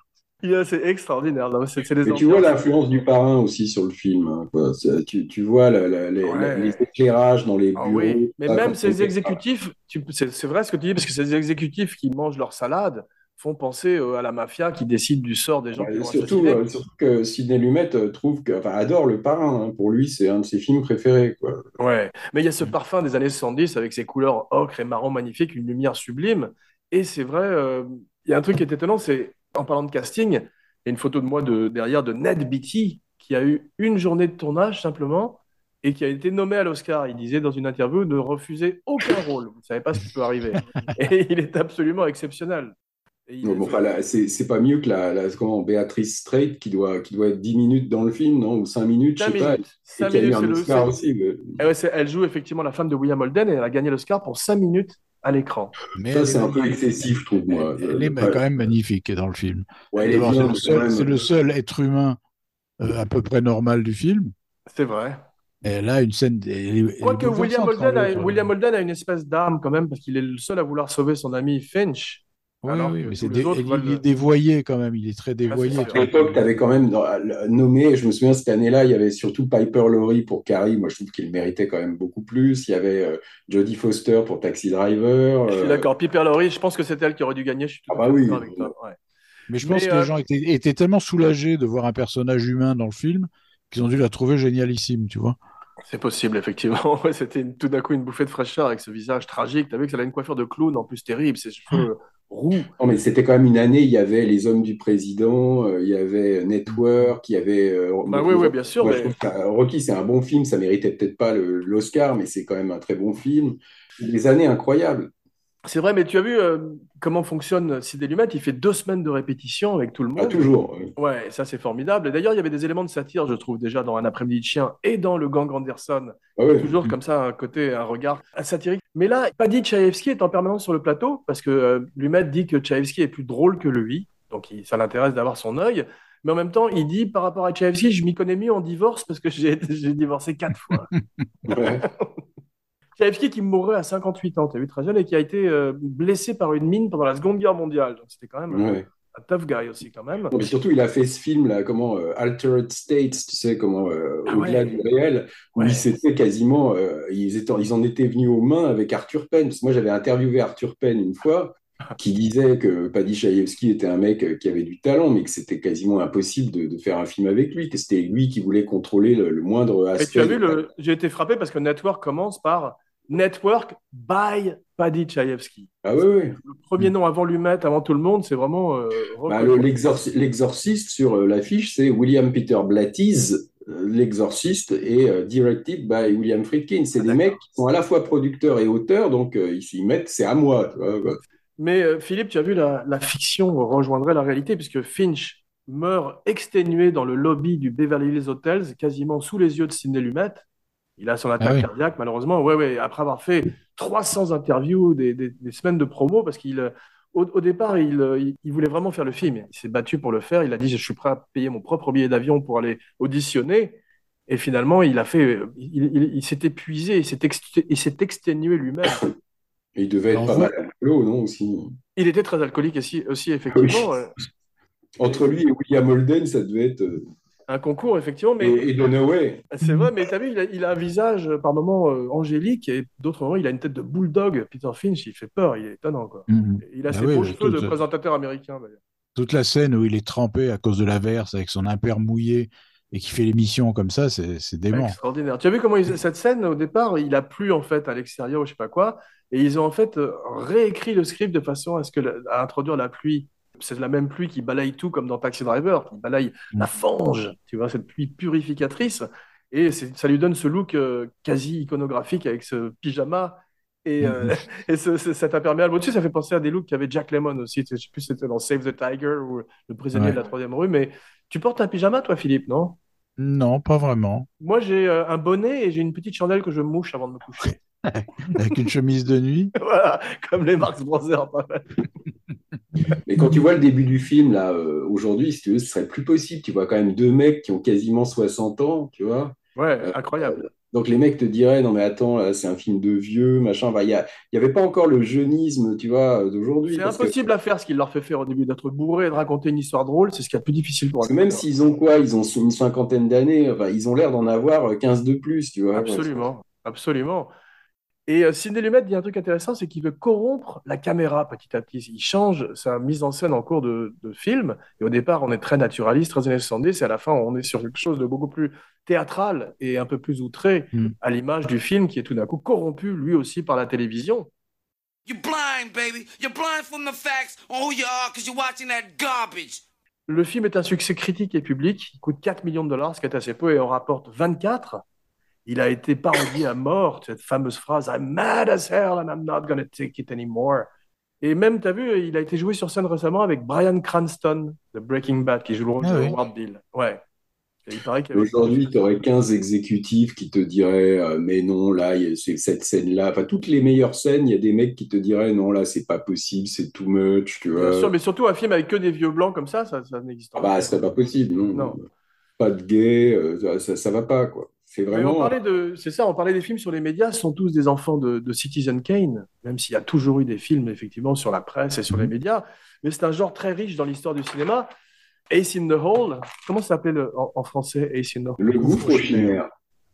C'est extraordinaire. C'est Mais tu vois l'influence du parrain aussi sur le film. hein, quoi. Tu, tu vois la- la- les, Ouais. les éclairages dans les Ah bureaux. oui, mais Ah, même ces exécutifs, c'est vrai ce que tu dis, parce que ces exécutifs qui mangent leur salade font penser euh, à la mafia qui décide du sort des gens Ouais, surtout, euh, surtout que Sidney Lumet euh, trouve que, enfin, adore le parrain. hein. Pour lui, c'est un de ses films préférés. Quoi. Ouais, mais il y a ce parfum des années 70 avec ses couleurs ocre et marron magnifiques, une lumière sublime. Et c'est vrai, euh, il y a un truc qui est étonnant, c'est en parlant de casting, il y a une photo de moi de, derrière de Ned Beatty qui a eu une journée de tournage simplement et qui a été nommé à l'Oscar. Il disait dans une interview de refuser aucun rôle. Vous ne savez pas ce qui peut arriver. Et il est absolument exceptionnel. Bon, enfin, c'est pas mieux que la, la- comment, Béatrice Straight qui doit, qui doit être 10 minutes dans le film, non? Ou 5 minutes, je Cinq sais pas. minutes. Et Cinq qui a eu un le- aussi. mais- Eh ouais, elle joue effectivement la femme de William Holden et elle a gagné l'Oscar pour 5 minutes à l'écran. Mais Ça, c'est est un peu excessif, je trouve, moi. Elle est quand même magnifique dans le film. Ouais, c'est le seul, quand même, c'est le seul être humain euh, à peu près normal du film. C'est vrai. Et là, une scène. Quoique William Holden, a. William Holden a une espèce d'arme quand même, parce qu'il est le seul à vouloir sauver son ami Finch. Oui, alors oui, que mais tous c'est dé- il, veulent il est dévoyé quand même, il est très dévoyé. À l'époque, tu avais quand même dans- nommé, je me souviens cette année-là, il y avait surtout Piper Laurie pour Carrie. Moi, je trouve qu'il méritait quand même beaucoup plus. Il y avait euh, Jodie Foster pour Taxi Driver. Je suis euh, d'accord. Piper Laurie, je pense que c'est elle qui aurait dû gagner. Je suis tout Ah bah oui. d'accord avec toi. ouais. Mais je Mais, pense que euh, les gens étaient, étaient tellement soulagés de voir un personnage humain dans le film qu'ils ont dû la trouver génialissime, tu vois. C'est possible, effectivement. Ouais, C'était tout d'un coup une bouffée de fraîcheur avec ce visage tragique. T'as vu qu'elle a une coiffure de clown en plus terrible, ses cheveux euh, roux. Non, mais c'était quand même une année, il y avait Les Hommes du Président, euh, il y avait Network, il y avait... euh, Bah oui, oui, bien sûr. Moi, mais- je euh, Rocky, c'est un bon film, ça méritait peut-être pas l'Oscar, mais c'est quand même un très bon film. Des années incroyables. C'est vrai, mais tu as vu euh, comment fonctionne Sidney Lumet? Il fait deux semaines de répétition avec tout le Ah, monde. toujours. euh. Ouais, ça c'est formidable. Et d'ailleurs, il y avait des éléments de satire, je trouve, déjà dans Un après-midi de chien et dans Le Gang Anderson. Ah ouais. Toujours comme ça, un côté, un regard satirique. Mais là, Paddy Tchaïevski est en permanence sur le plateau parce que euh, Lumet dit que Tchaïevski est plus drôle que lui. Donc il- ça l'intéresse d'avoir son œil. Mais en même temps, il dit par rapport à Tchaïevski, je m'y connais mieux en divorce parce que j'ai j'ai divorcé quatre fois. Ouais. Tchaïevski qui mourrait à 58 ans, tu as vu, très jeune, et qui a été euh, blessé par une mine pendant la Seconde Guerre mondiale. Donc c'était quand même euh, Ouais. un tough guy aussi, quand même. Non, mais surtout, il a fait ce film là, comment euh, Altered States, tu sais, comment euh, Ah au-delà ouais. du réel, où Ouais. ils s'étaient quasiment, ils étaient, ils en étaient venus aux mains avec Arthur Penn. Parce que moi, j'avais interviewé Arthur Penn une fois, qui disait que Paddy Chayefsky était un mec qui avait du talent, mais que c'était quasiment impossible de, de faire un film avec lui, que c'était lui qui voulait contrôler le, le moindre Et aspect. tu as vu, le... j'ai été frappé parce que Network commence par Network by Paddy Tchaïevski. Ah oui, oui. Le premier nom avant Lumet, avant tout le monde, c'est vraiment. euh, Bah, L'exorciste sur euh, l'affiche, c'est William Peter Blatty's euh, L'exorciste et euh, directed by William Friedkin. C'est Ah, des mecs qui sont à la fois producteurs et auteurs, donc euh, ils s'y mettent, c'est à moi. tu vois, quoi. Mais Philippe, tu as vu, la, la fiction rejoindrait la réalité puisque Finch meurt exténué dans le lobby du Beverly Hills Hotels, quasiment sous les yeux de Sidney Lumet. Il a son attaque Ah oui. cardiaque, malheureusement. Ouais, ouais, après avoir fait 300 interviews, des, des- des semaines de promo, parce qu'il, euh, au, au départ, il, euh, il- il voulait vraiment faire le film. Il s'est battu pour le faire. Il a dit, je suis prêt à payer mon propre billet d'avion pour aller auditionner. Et finalement, il a fait, il, il- il s'est épuisé, il s'est exténué lui-même. Et il devait être En pas mal alcoolo, non aussi? Il était très alcoolique aussi, aussi effectivement. Oui. euh, Entre lui et William Holden, ça devait être. Un concours, effectivement, mais Et, et Dunaway. c'est vrai, mais tu as vu, il a, il a un visage euh, par moments euh, angélique et d'autres moments, il a une tête de bulldog. Peter Finch, il fait peur, il est étonnant. Quoi. Mhm. Il a Bah ses oui, beaux cheveux de toute- présentateur américain, d'ailleurs. Toute la scène où il est trempé à cause de l'averse avec son impair mouillé et qui fait l'émission comme ça, c'est c'est dément. Extraordinaire. Tu as vu comment ils- cette scène, au départ, il a plu en fait à l'extérieur ou je sais pas quoi, et ils ont en fait euh, réécrit le script de façon à, ce que la- à introduire la pluie. C'est la même pluie qui balaye tout comme dans Taxi Driver, qui balaye la fange, tu vois, cette pluie purificatrice. Et ça lui donne ce look euh, quasi iconographique avec ce pyjama et, euh, et ce- ce- cet imperméable au-dessus. Ça fait penser à des looks qu'avait Jack Lemmon aussi. Je sais plus si c'était dans Save the Tiger ou Le prisonnier Ouais. de la troisième rue. Mais tu portes un pyjama, toi, Philippe, non? Non, pas vraiment. Moi, j'ai euh, un bonnet et j'ai une petite chandelle que je mouche avant de me coucher. Avec une chemise de nuit. voilà, comme les Marx Brothers. pas mal. Mais quand tu vois le début du film, là, euh, aujourd'hui, si tu veux, ce serait plus possible. Tu vois quand même deux mecs qui ont quasiment 60 ans, tu vois. Ouais, Euh, incroyable. Donc les mecs te diraient, non mais attends, c'est un film de vieux, machin. Il n'y y avait pas encore le jeunisme, tu vois, d'aujourd'hui. C'est parce que- impossible à faire ce qu'il leur fait faire au début, d'être bourré et de raconter une histoire drôle. C'est ce qu'il y a de plus difficile pour que même s'ils ont quoi, ils ont une cinquantaine d'années, enfin, ils ont l'air d'en avoir 15 de plus, tu vois. Absolument, absolument. Et euh, Sidney Lumet dit un truc intéressant, c'est qu'il veut corrompre la caméra petit à petit. Il change sa mise en scène en cours de, de film. Et au départ, on est très naturaliste, très années 70, et à la fin, on est sur quelque chose de beaucoup plus théâtral et un peu plus outré, Mm. à l'image du film qui est tout d'un coup corrompu, lui aussi, par la télévision. You're blind, baby. You're blind from the facts on who you are because you're watching that garbage. Le film est un succès critique et public. Il coûte 4 millions de dollars, ce qui est assez peu, et en rapporte 24. Il a été parodié à mort, cette fameuse phrase I'm mad as hell and I'm not gonna take it anymore. Et même, tu as vu, il a été joué sur scène récemment avec Brian Cranston de Breaking Bad, qui joue le rôle Ah de oui. Howard Beale. Ouais. Aujourd'hui, tu aurais 15 exécutifs qui te diraient, euh, mais non, là, c'est cette scène-là. Enfin, toutes les meilleures scènes, il y a des mecs qui te diraient, non, là, c'est pas possible, c'est too much, tu Bien vois. sûr, mais surtout un film avec que des vieux blancs comme ça, ça, ça n'existe Ah pas. bah, ce serait pas possible, non. Non. Pas de gay, euh, ça, ça, ça va pas, quoi. C'est vraiment. parlait de, c'est ça, on parlait des films sur les médias, ce sont tous des enfants de, de Citizen Kane, même s'il y a toujours eu des films effectivement sur la presse et sur les médias. Mais c'est un genre très riche dans l'histoire du cinéma. Ace in the Hole, comment ça s'appelait le- en, en français Ace in the Hole? Le gouffre aux chimères.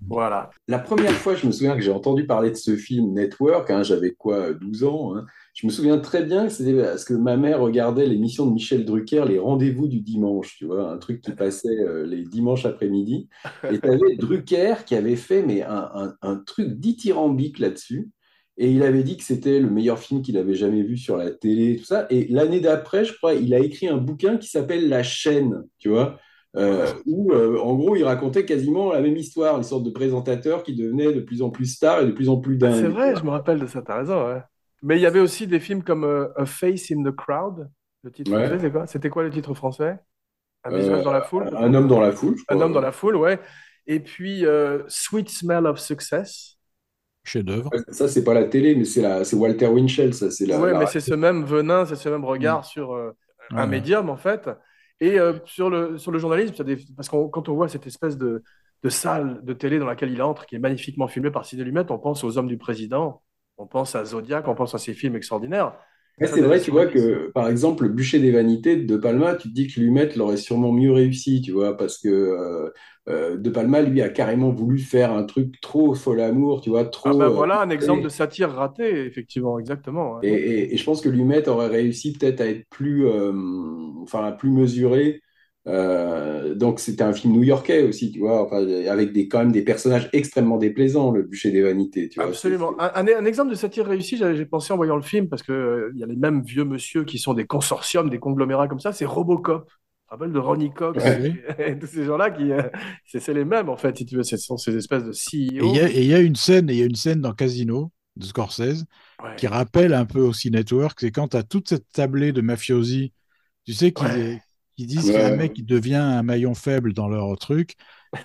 Voilà. La première fois, je me souviens que j'ai entendu parler de ce film Network, hein, j'avais quoi, 12 ans. hein. Je me souviens très bien que c'était parce que ma mère regardait l'émission de Michel Drucker, Les Rendez-vous du dimanche, tu vois, un truc qui passait euh, les dimanches après-midi. Et tu avais Drucker qui avait fait mais un, un- un truc dithyrambique là-dessus. Et il avait dit que c'était le meilleur film qu'il avait jamais vu sur la télé, tout ça. Et l'année d'après, je crois, il a écrit un bouquin qui s'appelle La chaîne, tu vois, euh, où euh, en gros, il racontait quasiment la même histoire, une sorte de présentateur qui devenait de plus en plus star et de plus en plus dingue. C'est vrai, je me rappelle de ça, t'as raison. ouais. Mais il y avait aussi des films comme euh, A Face in the Crowd. Le titre Ouais. français, c'est quoi? C'était quoi le titre français? Un visage Euh, dans la foule Un homme dans la foule, je Un homme dans la foule, ouais. Et puis euh, Sweet Smell of Success. Chef-d'œuvre. Ça, c'est pas la télé, mais c'est la, c'est Walter Winchell, ça, c'est la, ouais, la- mais c'est ce même venin, c'est ce même regard sur euh, un médium, en fait. Et euh, sur le, sur le journalisme, des- parce que quand on voit cette espèce de, de salle de télé dans laquelle il entre, qui est magnifiquement filmée par Sidney Lumet, on pense aux Hommes du Président, on pense à Zodiac, on pense à ces films extraordinaires. Ouais, c'est vrai, tu vois que, par exemple, le bûcher des vanités de De Palma, tu te dis que Lumet l'aurait sûrement mieux réussi, tu vois, parce que euh, euh, De Palma, lui, a carrément voulu faire un truc trop fol amour, tu vois, trop... Ah ben euh, voilà un exemple et- de satire ratée, effectivement, exactement. ouais. Et, et- et je pense que Lumet aurait réussi peut-être à être plus, enfin, plus mesuré. Euh, donc c'était un film new-yorkais aussi, tu vois, enfin, avec des, quand même des personnages extrêmement déplaisants, le bûcher des vanités, tu vois. Absolument. Un, un- un exemple de satire réussi, j'ai pensé en voyant le film, parce qu'il y a les mêmes vieux monsieur qui sont des consortiums, des conglomérats comme ça, c'est Robocop. Tu te rappelles de Ronnie Cox Ouais. et tous ces gens-là qui. euh, c'est les mêmes, en fait, si tu veux. Ce sont ces espèces de Et CEO. il y a, et il y a une scène, et il y a une scène dans Casino de Scorsese Ouais. qui rappelle un peu aussi Network, c'est quand tu as toute cette tablée de mafiosi, tu sais, qui, Ouais. Qui disent qu'il y a un Ouais. mec qui devient un maillon faible dans leur truc,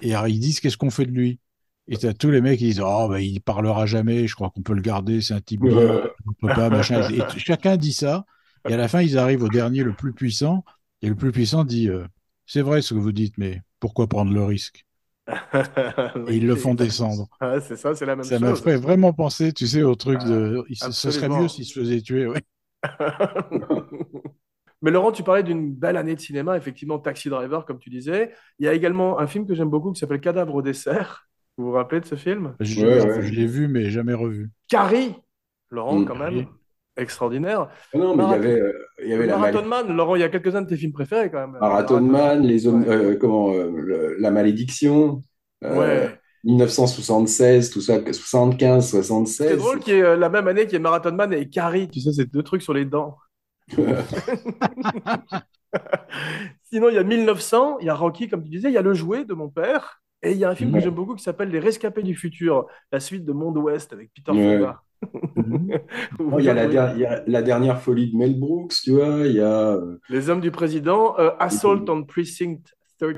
et alors ils disent qu'est-ce qu'on fait de lui? Et tu as tous les mecs qui disent Oh, bah, il parlera jamais, je crois qu'on peut le garder, c'est un type Ouais. on peut pas, machin. Et chacun dit ça, et à la fin, ils arrivent au dernier, le plus puissant, et le plus puissant dit euh, C'est vrai ce que vous dites, mais pourquoi prendre le risque? Et ils le font descendre. C'est ça, c'est la même Ça m'a chose. fait vraiment penser, tu sais, au truc de. Ce serait mieux s'il se faisait tuer, ouais. Mais Laurent, tu parlais d'une belle année de cinéma, effectivement, Taxi Driver, comme tu disais. Il y a également un film que j'aime beaucoup qui s'appelle Cadavre au dessert. Vous vous rappelez de ce film? Je, Ouais, je- ouais. je l'ai vu, mais jamais revu. Carrie, Laurent, Mm. quand même, Carrie. extraordinaire. Ah Non, mais il y Marathon- avait, euh, il y avait la Marathon mal- Man, Laurent, il y a quelques-uns de tes films préférés quand même. Marathon Man, les hommes, euh, comment, euh, le- la malédiction, euh, Ouais. 1976, tout ça, 75, 76. C'est drôle qu'il y ait euh, la même année qu'il y ait Marathon Man et Carrie, tu sais, c'est deux trucs sur les dents. Sinon, il y a 1900, il y a Rocky, comme tu disais, il y a Le Jouet de mon père, et il y a un film que j'aime beaucoup qui s'appelle Les Rescapés du futur, la suite de Monde Ouest avec Peter Ouais. Fonda. Oh, il y a la, der- il y a la dernière folie de Mel Brooks, tu vois, il y a euh, Les Hommes du Président, euh, Assault on Precinct 13,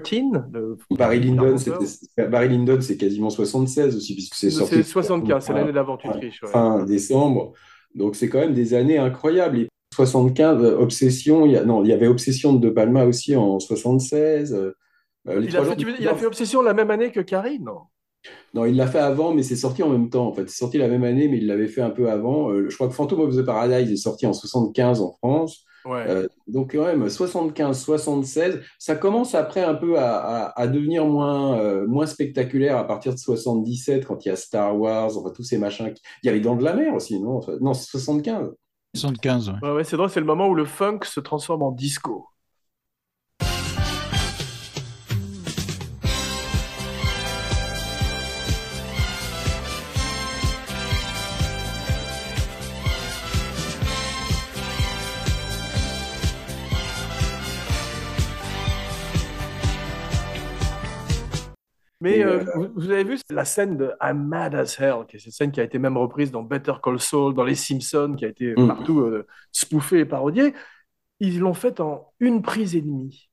le- Barry Lyndon, Carpenter. c'était- Barry Lyndon, c'est quasiment 76 aussi, puisque c'est sorti. c'est 75, c'est l'année d'avant, tu triches. Fin décembre. Donc c'est quand même des années incroyables. Et 75, euh, Obsession, il y a, non, il y avait Obsession de De Palma aussi en 76. euh, euh, les Il a, fait, Jours tu du veux- il a fait Obsession la même année que Carrie, non? Non, il l'a fait avant, mais c'est sorti en même temps. En fait, c'est sorti la même année, mais il l'avait fait un peu avant. Euh, je crois que Phantom of the Paradise est sorti en 75 en France. Ouais. Euh, donc quand même 75, 76, ça commence après un peu à, à- à devenir moins, euh, moins spectaculaire à partir de 77 quand il y a Star Wars, enfin tous ces machins. qui- Il y a les Dents de la Mer aussi, non? Enfin, non, c'est 75. 75, ouais. Ouais, ouais, c'est drôle, c'est le moment où le funk se transforme en disco. Mais Et, euh, vous, vous avez vu la scène de I'm Mad as Hell, qui est cette scène qui a été même reprise dans Better Call Saul, dans Les Simpsons, qui a été Mm. partout euh, spoofée et parodiée. Ils l'ont faite en une prise et demie.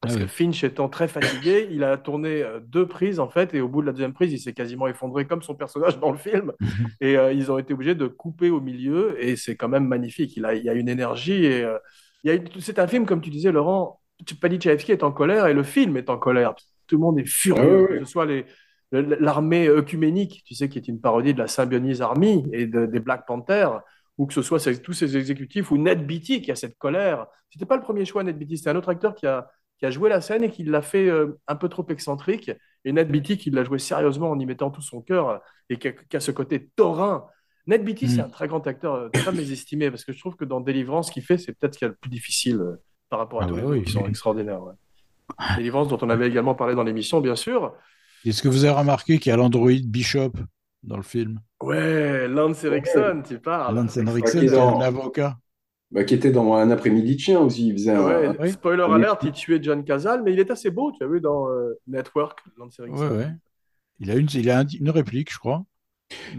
Parce Ah que. Finch étant très fatigué, il a tourné euh, deux prises en fait, et au bout de la deuxième prise, il s'est quasiment effondré comme son personnage dans le film. Et euh, ils ont été obligés de couper au milieu, et c'est quand même magnifique. Il a, il y a une énergie, et euh, il y a une- c'est un film, comme tu disais, Laurent, Paddy Chayefsky est en colère, et le film est en colère. Tout le monde est furieux, Ah que ce soit les, l'armée œcuménique, tu sais, qui est une parodie de la Symbionese Army et de- des Black Panthers, ou que ce soit ces- tous ces exécutifs, ou Ned Beatty qui a cette colère. C'était pas le premier choix, Ned Beatty, c'était un autre acteur qui a, qui a joué la scène et qui l'a fait euh, un peu trop excentrique. Et Ned Beatty qui l'a joué sérieusement en y mettant tout son cœur et qui a, qui a ce côté taurin. Ned Beatty, Mm. c'est un très grand acteur, euh, très mésestimé, parce que je trouve que dans Délivrance, ce qu'il fait, c'est peut-être ce qu'il y a le plus difficile euh, par rapport à Ah tous les oui, qui sont oui. extraordinaires. ouais. Délivrance, dont on avait également parlé dans l'émission, bien sûr. Est-ce que vous avez remarqué qu'il y a l'androïde Bishop dans le film? Ouais, Lance Erickson, tu parles. Lance est c'est dans- un avocat. Bah, qui était dans un après-midi de chien aussi. Il faisait un, Ouais, un- oui. spoiler un- alert, il tuait John Casal, mais il est assez beau, tu as vu dans euh, Network, Lance Erickson. Ouais, ouais. Il a une, il a un- une réplique, je crois.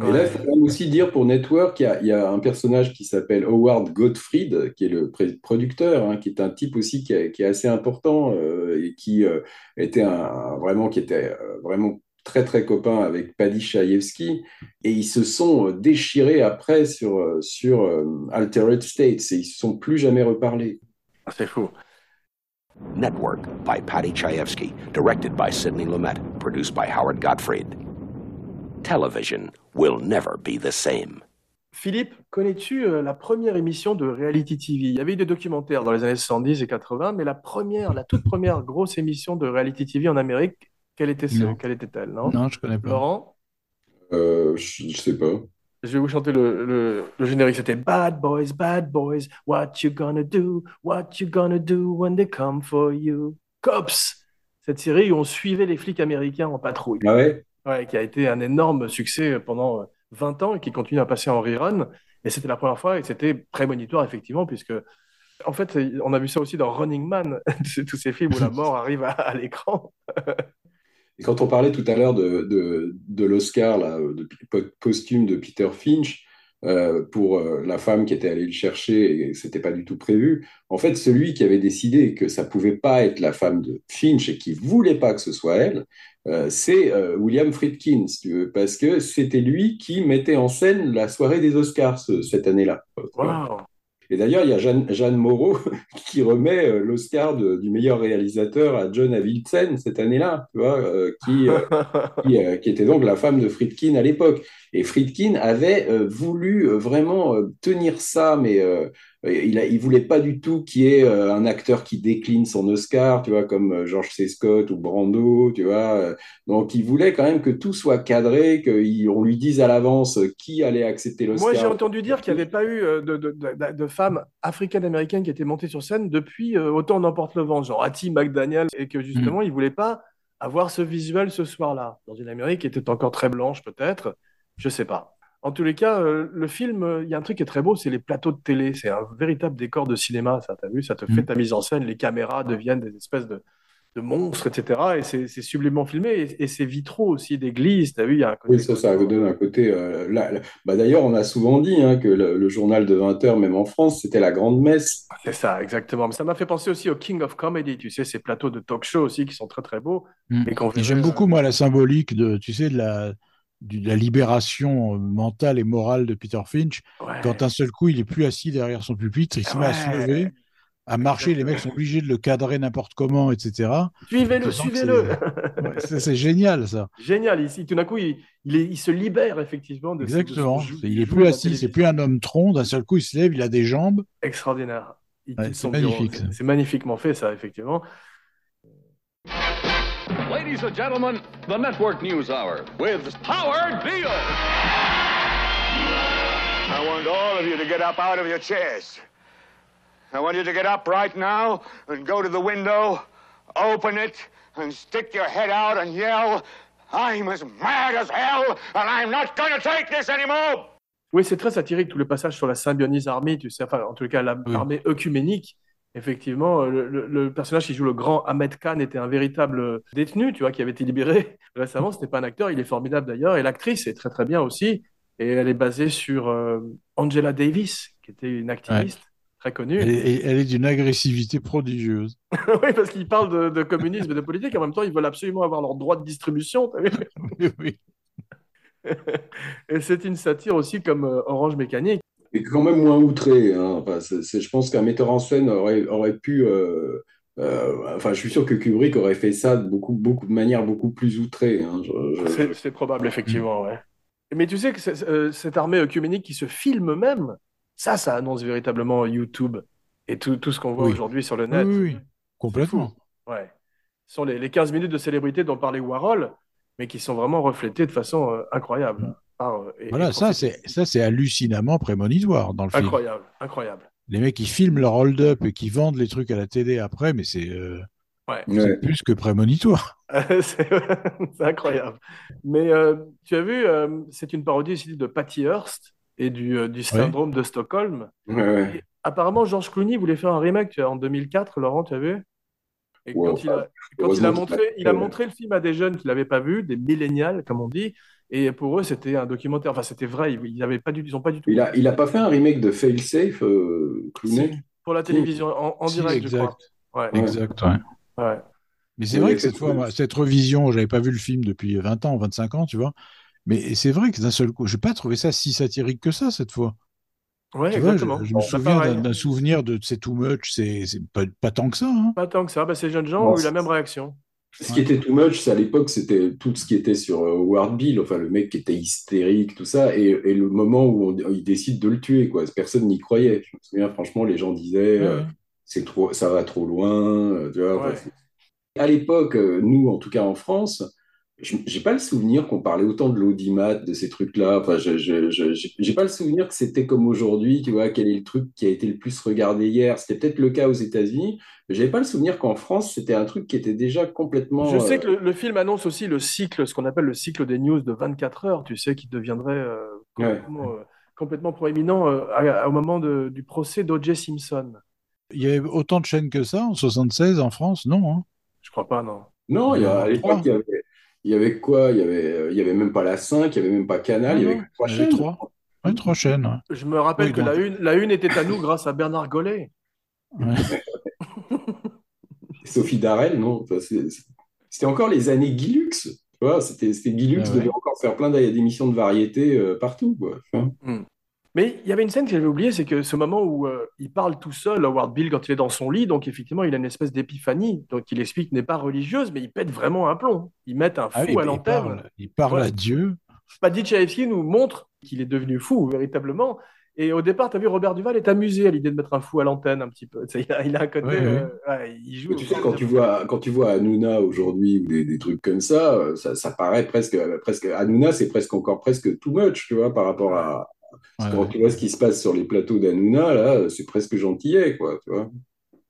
Et là, il faut aussi dire pour Network, il y a, il y a un personnage qui s'appelle Howard Gottfried, qui est le producteur, hein, qui est un type aussi qui est, qui est assez important euh, et qui euh, était un, un- vraiment qui était euh, vraiment très très copain avec Paddy Chayefsky. Et ils se sont déchirés après sur sur euh, Altered States et ils se sont plus jamais reparlés. Ah, C'est fou. Network by Patty Chayefsky, directed by Sidney Lumet, produced by Howard Gottfried. Television will never be the same. Philippe, connais-tu euh, la première émission de reality TV? Il y avait eu des documentaires dans les années 70 et 80, mais la première, la toute première grosse émission de reality TV en Amérique, quelle était ce, Non. quelle était-elle, non? Non, je connais pas. Laurent? Euh, je, je sais pas. Je vais vous chanter le, le, le générique. C'était Bad boys, bad boys, what you gonna do? What you gonna do when they come for you? Cops! Cette série où on suivait les flics américains en patrouille. Ah ouais? Ouais, qui a été un énorme succès pendant euh, 20 ans et qui continue à passer en rerun. Et c'était la première fois et c'était prémonitoire, effectivement, puisque, en fait, on a vu ça aussi dans Running Man, tous ces films où la mort arrive à, l'écran. Et quand on parlait tout à l'heure de, de, l'Oscar, de de Peter Finch, euh, pour euh, la femme qui était allée le chercher et c'était pas du tout prévu, en fait, celui qui avait décidé que ça pouvait pas être la femme de Finch et qui voulait pas que ce soit elle, euh, c'est euh, William Friedkin, si tu veux, parce que c'était lui qui mettait en scène la soirée des Oscars ce- cette année-là. Et d'ailleurs, il y a Jeanne, Jeanne Moreau qui remet euh, l'Oscar du meilleur réalisateur à John Avildsen cette année-là, qui, qui, qui était donc la femme de Friedkin à l'époque. Et Friedkin avait voulu vraiment tenir ça, mais il a, il voulait pas du tout qu'il y ait euh, un acteur qui décline son Oscar, tu vois, comme euh, George C. Scott ou Brando, tu vois. euh. Donc, il voulait quand même que tout soit cadré, qu'on lui dise à l'avance euh, qui allait accepter l'Oscar. Moi, j'ai entendu dire qu'il n'y avait pas eu euh, de, de, de, de femmes africaines-américaines qui étaient montées sur scène depuis euh, Autant n'emporte le vent, genre Hattie McDaniel, et que justement, ils ne voulaient pas avoir ce visuel ce soir-là, dans une Amérique qui était encore très blanche, peut-être, je sais pas. En tous les cas, euh, le film, euh, il y a un truc qui est très beau, c'est les plateaux de télé. C'est un véritable décor de cinéma, ça, t'as vu? Ça te fait Mm. ta mise en scène, les caméras deviennent des espèces de, de monstres, etc. Et c'est c'est sublimement filmé. Et, et ces vitraux aussi d'église, t'as vu? Il y a un côté Oui, ça, ça donne un côté. euh, là- là- bah, D'ailleurs, on a souvent dit hein, que le, le journal de 20 heures, même en France, c'était la grande messe. C'est ça, exactement. Mais ça m'a fait penser aussi au King of Comedy, tu sais, ces plateaux de talk show aussi qui sont très très beaux. Mm. Et j'aime beaucoup, moi, la symbolique de, tu sais, de la, de la libération euh, mentale et morale de Peter Finch. Ouais. Quand d'un seul coup, il est plus assis derrière son pupitre, il se met à se lever, à marcher, les mecs sont obligés de le cadrer n'importe comment, etc. Suivez-le, suivez-le. c'est- ouais, génial, ça. Génial, ici, tout d'un coup, il, il, est- il se libère effectivement de ce- de ce Exactement. Il est plus assis, c'est plus un homme tronc. D'un seul coup, il se lève, il a des jambes. Extraordinaire. Ouais, c'est magnifique. C'est magnifiquement fait, ça, effectivement. Ladies and gentlemen, the Network News Hour with Howard Beale. I want all of you to get up out of your chairs. I want you to get up right now and go to the window, open it, and stick your head out and yell, I'm as mad as hell, and I'm not going to take this anymore! Oui, c'est très satirique, tout le passage sur la Symbionese Army, tu sais, enfin, en tout cas, l'armée œcuménique. Effectivement, euh, le, le- le personnage qui joue le grand Ahmed Khan était un véritable détenu, tu vois, qui avait été libéré récemment. Ce n'est pas un acteur, il est formidable d'ailleurs. Et l'actrice est très très bien aussi. Et elle est basée sur euh, Angela Davis, qui était une activiste très connue. Elle est, elle est d'une agressivité prodigieuse. oui, parce qu'ils parlent de, de communisme et de politique. En même temps, ils veulent absolument avoir leur droit de distribution. Oui, oui. et c'est une satire aussi comme euh, Orange Mécanique. Et quand même moins outré. hein. Enfin, je pense qu'un metteur en scène aurait, aurait pu euh, euh, enfin, je suis sûr que Kubrick aurait fait ça de beaucoup, beaucoup, de manière beaucoup plus outrée. hein. Je- C'est probable, effectivement, ouais. Mais tu sais que euh, cette armée œcuménique qui se filme même, ça, ça annonce véritablement YouTube et tout, tout ce qu'on voit Oui. aujourd'hui sur le Oui, net. oui, oui, complètement. Ouais. Ce sont les, les 15 minutes de célébrité dont parlait Warhol, mais qui sont vraiment reflétées de façon euh, incroyable. Et Voilà, ça c'est ça c'est hallucinamment prémonitoire dans le film. incroyable, incroyable. Les mecs qui filment leur hold-up et qui vendent les trucs à la télé après, mais c'est euh, Ouais. c'est Ouais. plus que prémonitoire. c'est c'est incroyable. Mais euh, tu as vu, euh, c'est une parodie ici de Patty Hearst et du, euh, du syndrome de Stockholm. Ouais, ouais. Et apparemment, George Clooney voulait faire un remake tu vois, en 2004, Laurent, tu as vu? Et quand il a, quand il a montré, il a montré le film à des jeunes qui l'avaient pas vu, des millénials, comme on dit, et pour eux, c'était un documentaire. Enfin, c'était vrai, ils ils avaient pas du, ils ont pas du tout. Il a, il a pas fait un remake de Failsafe, euh, Clooney? Pour la télévision, en, en Si, direct, je crois. exact. Ouais. Exact, ouais. Ouais. Mais c'est vrai que cette fois, moi, cette revision, j'avais pas vu le film depuis 20 ans, 25 ans, tu vois. Mais c'est vrai que d'un seul coup, j'ai pas trouvé ça si satirique que ça cette fois. Ouais, Tu vois, je, exactement. je me Bah, souviens d'un souvenir de c'est too much, c'est pas, pas tant que ça. Hein. Pas tant que ça. Bah, ces jeunes gens Bon, ont eu la même réaction. Ce qui était too much, à l'époque, c'était tout ce qui était sur euh, Howard Bill, enfin le mec qui était hystérique, tout ça, et, et le moment où on- il décide de le tuer, quoi. Personne n'y croyait. Je me souviens, franchement, les gens disaient, Ouais, euh, c'est trop, ça va trop loin, euh, tu vois. Ouais. enfin, c'est- à l'époque, euh, nous, en tout cas en France, j'ai pas le souvenir qu'on parlait autant de l'audimat, de ces trucs-là. Enfin, je, je, je- j'ai pas le souvenir que c'était comme aujourd'hui, tu vois, quel est le truc qui a été le plus regardé hier. C'était peut-être le cas aux États-Unis, mais j'avais pas le souvenir qu'en France, c'était un truc qui était déjà complètement. Je sais euh, que le, le film annonce aussi le cycle, ce qu'on appelle le cycle des news de 24 heures, tu sais, qui deviendrait euh, complètement, euh, complètement proéminent euh, à- au moment de- du procès d'O.J. Simpson. Il y avait autant de chaînes que ça en 76 en France, non hein Je crois pas, non. Non, il y a, à l'époque, il y avait, il y avait quoi? Il y avait, euh, il y avait même pas la 5, il y avait même pas Canal, il y avait trois il y avait chaînes. trois. Ouais, trois chaînes. ouais. Je me rappelle Oui, que donc- la une, la une était à nous grâce à Bernard Gollet. Sophie Darel, non? Enfin, c'était encore les années Guilux. Tu vois, c'était, c'était Guilux Ah ouais. devait encore faire plein d'émissions de variété euh, partout, quoi. Mais il y avait une scène que j'avais oubliée, c'est que ce moment où euh, il parle tout seul, Howard Bill, quand il est dans son lit, donc effectivement, il a une espèce d'épiphanie, donc il explique n'est pas religieuse, mais il pète vraiment un plomb. Il met un fou Ah oui, à l'antenne. il parle à Dieu. Paddy Chayefsky nous montre qu'il est devenu fou, véritablement. Et au départ, tu as vu, Robert Duval est amusé à l'idée de mettre un fou à l'antenne un petit peu. Il a, il a un côté. Ouais, euh, ouais, il joue. Tu sais, quand tu vois, quand tu vois Hanouna aujourd'hui ou des, des trucs comme ça, euh, ça, ça paraît presque, presque. Hanouna, c'est presque encore presque too much, tu vois, par rapport à. Quand tu vois ce qui se passe sur les plateaux d'Hanouna, là, c'est presque gentillet, quoi, tu vois.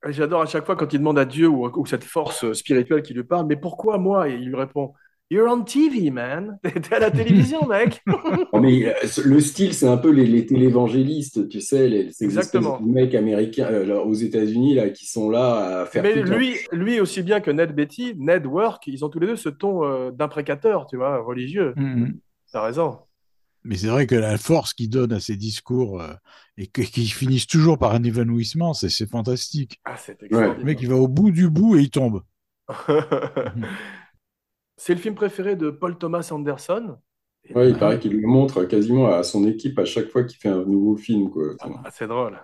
J'adore à chaque fois quand il demande à Dieu ou, ou cette force spirituelle qui lui parle, mais pourquoi moi? Et il lui répond, You're on TV, man. T'es à la télévision, mec. Non, mais euh, le style, c'est un peu les, les télévangélistes, tu sais, les, ces Exactement. mecs américains euh, aux États-Unis là, qui sont là à faire Mais lui, lui aussi bien que Ned Betty, Ned Work, ils ont tous les deux ce ton euh, d'imprécateur, tu vois, religieux. Mhm. T'as raison. Mais c'est vrai que la force qu'il donne à ses discours euh, et que- qui finissent toujours par un évanouissement, c'est c'est fantastique. Ah, c'est Le mec, il va au bout du bout et il tombe. C'est le film préféré de Paul Thomas Anderson. Ouais, il paraît qu'il le montre quasiment à son équipe à chaque fois qu'il fait un nouveau film, quoi. Ah, c'est drôle.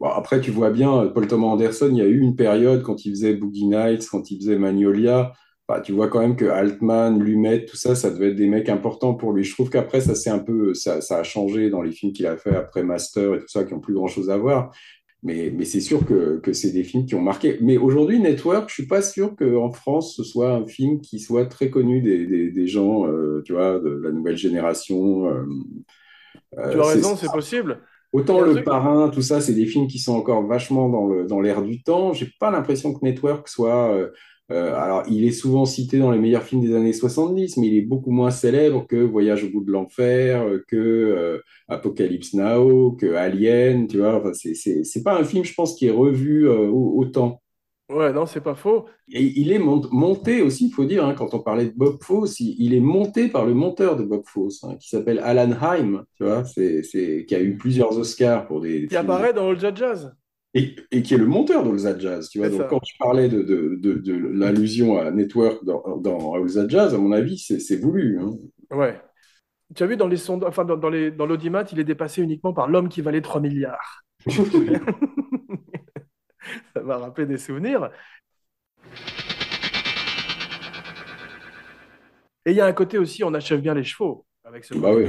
Bon, après, tu vois bien, Paul Thomas Anderson, il y a eu une période quand il faisait Boogie Nights, quand il faisait Magnolia, bah, tu vois quand même que Altman, Lumet, tout ça, ça devait être des mecs importants pour lui. Je trouve qu'après, ça c'est un peu, ça, ça a changé dans les films qu'il a fait après Master et tout ça, qui ont plus grand-chose à voir. Mais, mais c'est sûr que, que c'est des films qui ont marqué. Mais aujourd'hui, Network, je suis pas sûr qu'en France, ce soit un film qui soit très connu des, des, des gens, euh, tu vois, de la nouvelle génération. euh, euh, Tu as raison, c'est possible. Autant Le Parrain, tout ça, c'est des films qui sont encore vachement dans le, dans l'air du temps. J'ai pas l'impression que Network soit. euh, euh, alors, il est souvent cité dans les meilleurs films des années 70, mais il est beaucoup moins célèbre que Voyage au bout de l'enfer, euh, que euh, Apocalypse Now, que Alien, tu vois. Enfin, c'est, c'est, c'est pas un film, je pense, qui est revu euh, au- autant. Ouais, non, c'est pas faux. Et il est mont- monté aussi, il faut dire, hein, quand on parlait de Bob Fosse, il, il est monté par le monteur de Bob Fosse, hein, qui s'appelle Alan Haim, tu vois, c'est, c'est, qui a eu plusieurs Oscars pour des, Qui films. apparaît dans All That Jazz. Et, et qui est le monteur That Jazz, tu vois. Donc, ça. quand tu parlais de, de, de, de l'allusion à Network dans, dans All That Jazz, à mon avis, c'est, voulu. hein. Ouais. Tu as vu dans les sondages, enfin dans, dans les dans l'audimat, il est dépassé uniquement par l'homme qui valait 3 milliards. Ça m'a rappelé des souvenirs. Et il y a un côté aussi, on achève bien les chevaux avec ce Bah oui.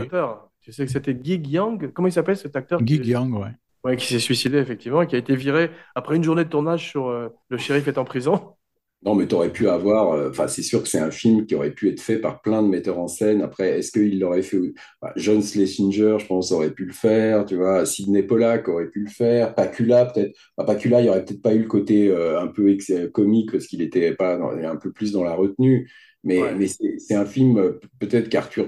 Tu sais que c'était Gig Young. Comment il s'appelle cet acteur Gig Young, ouais. Ouais, qui s'est suicidé effectivement, et qui a été viré après une journée de tournage sur euh, Le shérif est en prison. Non, mais tu aurais pu avoir. euh, Enfin, c'est sûr que c'est un film qui aurait pu être fait par plein de metteurs en scène. Après, est-ce qu'il l'aurait fait John Schlesinger, je pense, aurait pu le faire. Tu vois, Sidney Pollack aurait pu le faire. Pacula, peut-être. Pacula, il aurait peut-être pas eu le côté euh, un peu comique parce qu'il était pas un peu plus dans la retenue. Mais, Ouais. mais c'est un film, euh, peut-être qu'Arthur.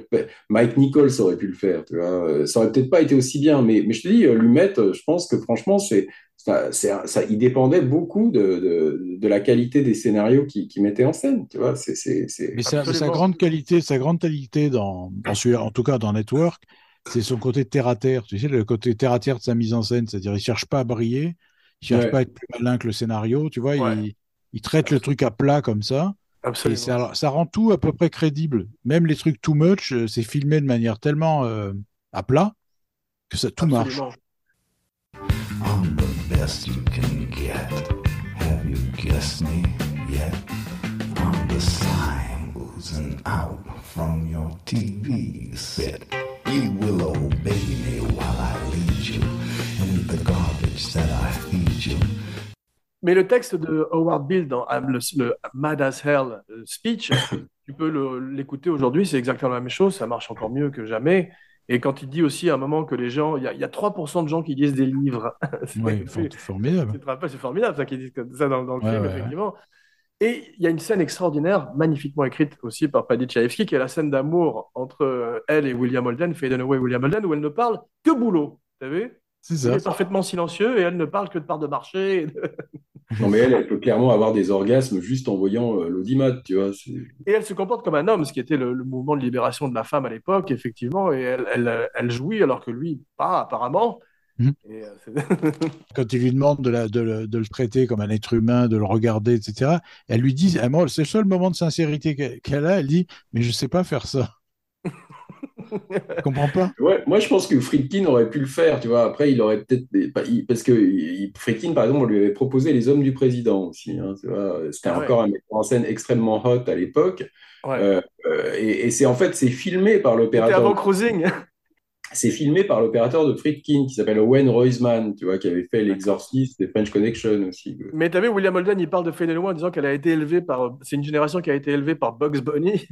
Mike Nichols aurait pu le faire. Tu vois. Euh, Ça aurait peut-être pas été aussi bien. Mais, mais je te dis, euh, Lumet, je pense que franchement, c'est. Ça, ça, il dépendait beaucoup de, de, de la qualité des scénarios qu'il qui mettait en scène, tu vois. C'est. Mais sa, grande qualité, sa grande qualité dans, dans celui- en tout cas dans Network, c'est son côté terre à terre. Tu sais, le côté terre à terre de sa mise en scène, c'est-à-dire il cherche pas à briller, il cherche Ouais. pas à être plus malin que le scénario. Tu vois, Ouais. il, il traite le truc à plat comme ça, et Absolument. ça, ça rend tout à peu près crédible. Même les trucs too much, euh, c'est filmé de manière tellement euh, à plat que ça tout marche. Absolument. I'm the best you can get. Have you guessed me yet? I'm the sign oozing out from your TV set. You will obey me while I lead you the garbage that I feed you. Mais le texte de Howard Bill dans le, le Mad as Hell euh, speech, tu peux l'écouter aujourd'hui, c'est exactement la même chose, ça marche encore mieux que jamais. Et quand il dit aussi à un moment que les gens, il y a, il y a 3% de gens qui lisent des livres. C'est- Oui, c'est- for- formidable. c'est formidable ça qu'ils disent comme ça dans, dans le Ouais, film, ouais, effectivement. Et il y a une scène extraordinaire, magnifiquement écrite aussi par Paddy Chayefsky, qui est la scène d'amour entre euh, elle et William Holden, Faye Dunaway et William Holden, où elle ne parle que boulot. Vous savez C'est Il ça. est parfaitement silencieux et elle ne parle que de part de marché. et de- Non, mais elle, elle peut clairement avoir des orgasmes juste en voyant euh, l'audimat, tu vois. Et elle se comporte comme un homme, ce qui était le, le mouvement de libération de la femme à l'époque, effectivement. Et elle, elle, elle jouit alors que lui, pas apparemment. Mhm. Et, euh, Quand il lui demande de, la- de le, de le traiter comme un être humain, de le regarder, etc., elle lui dit, moi, c'est le seul moment de sincérité qu'elle qu'elle a, elle dit, mais je sais pas faire ça. Tu comprends pas? Ouais, moi, je pense que Friedkin aurait pu le faire, tu vois. Après, il aurait peut-être. Parce que Friedkin, par exemple, on lui avait proposé Les Hommes du Président aussi. hein, tu vois. C'était Ah ouais. encore un metteur en scène extrêmement hot à l'époque. ouais. Euh, euh, et et c'est en fait, c'est filmé par C'était avant l'opérateur. Cruising. C'est filmé par l'opérateur de Friedkin qui s'appelle Owen Roisman, tu vois, qui avait fait L'Exorciste et French Connection aussi. Mais tu as vu, William Holden, il parle de Faye en disant qu'elle a été élevée par. C'est une génération qui a été élevée par Bugs Bunny.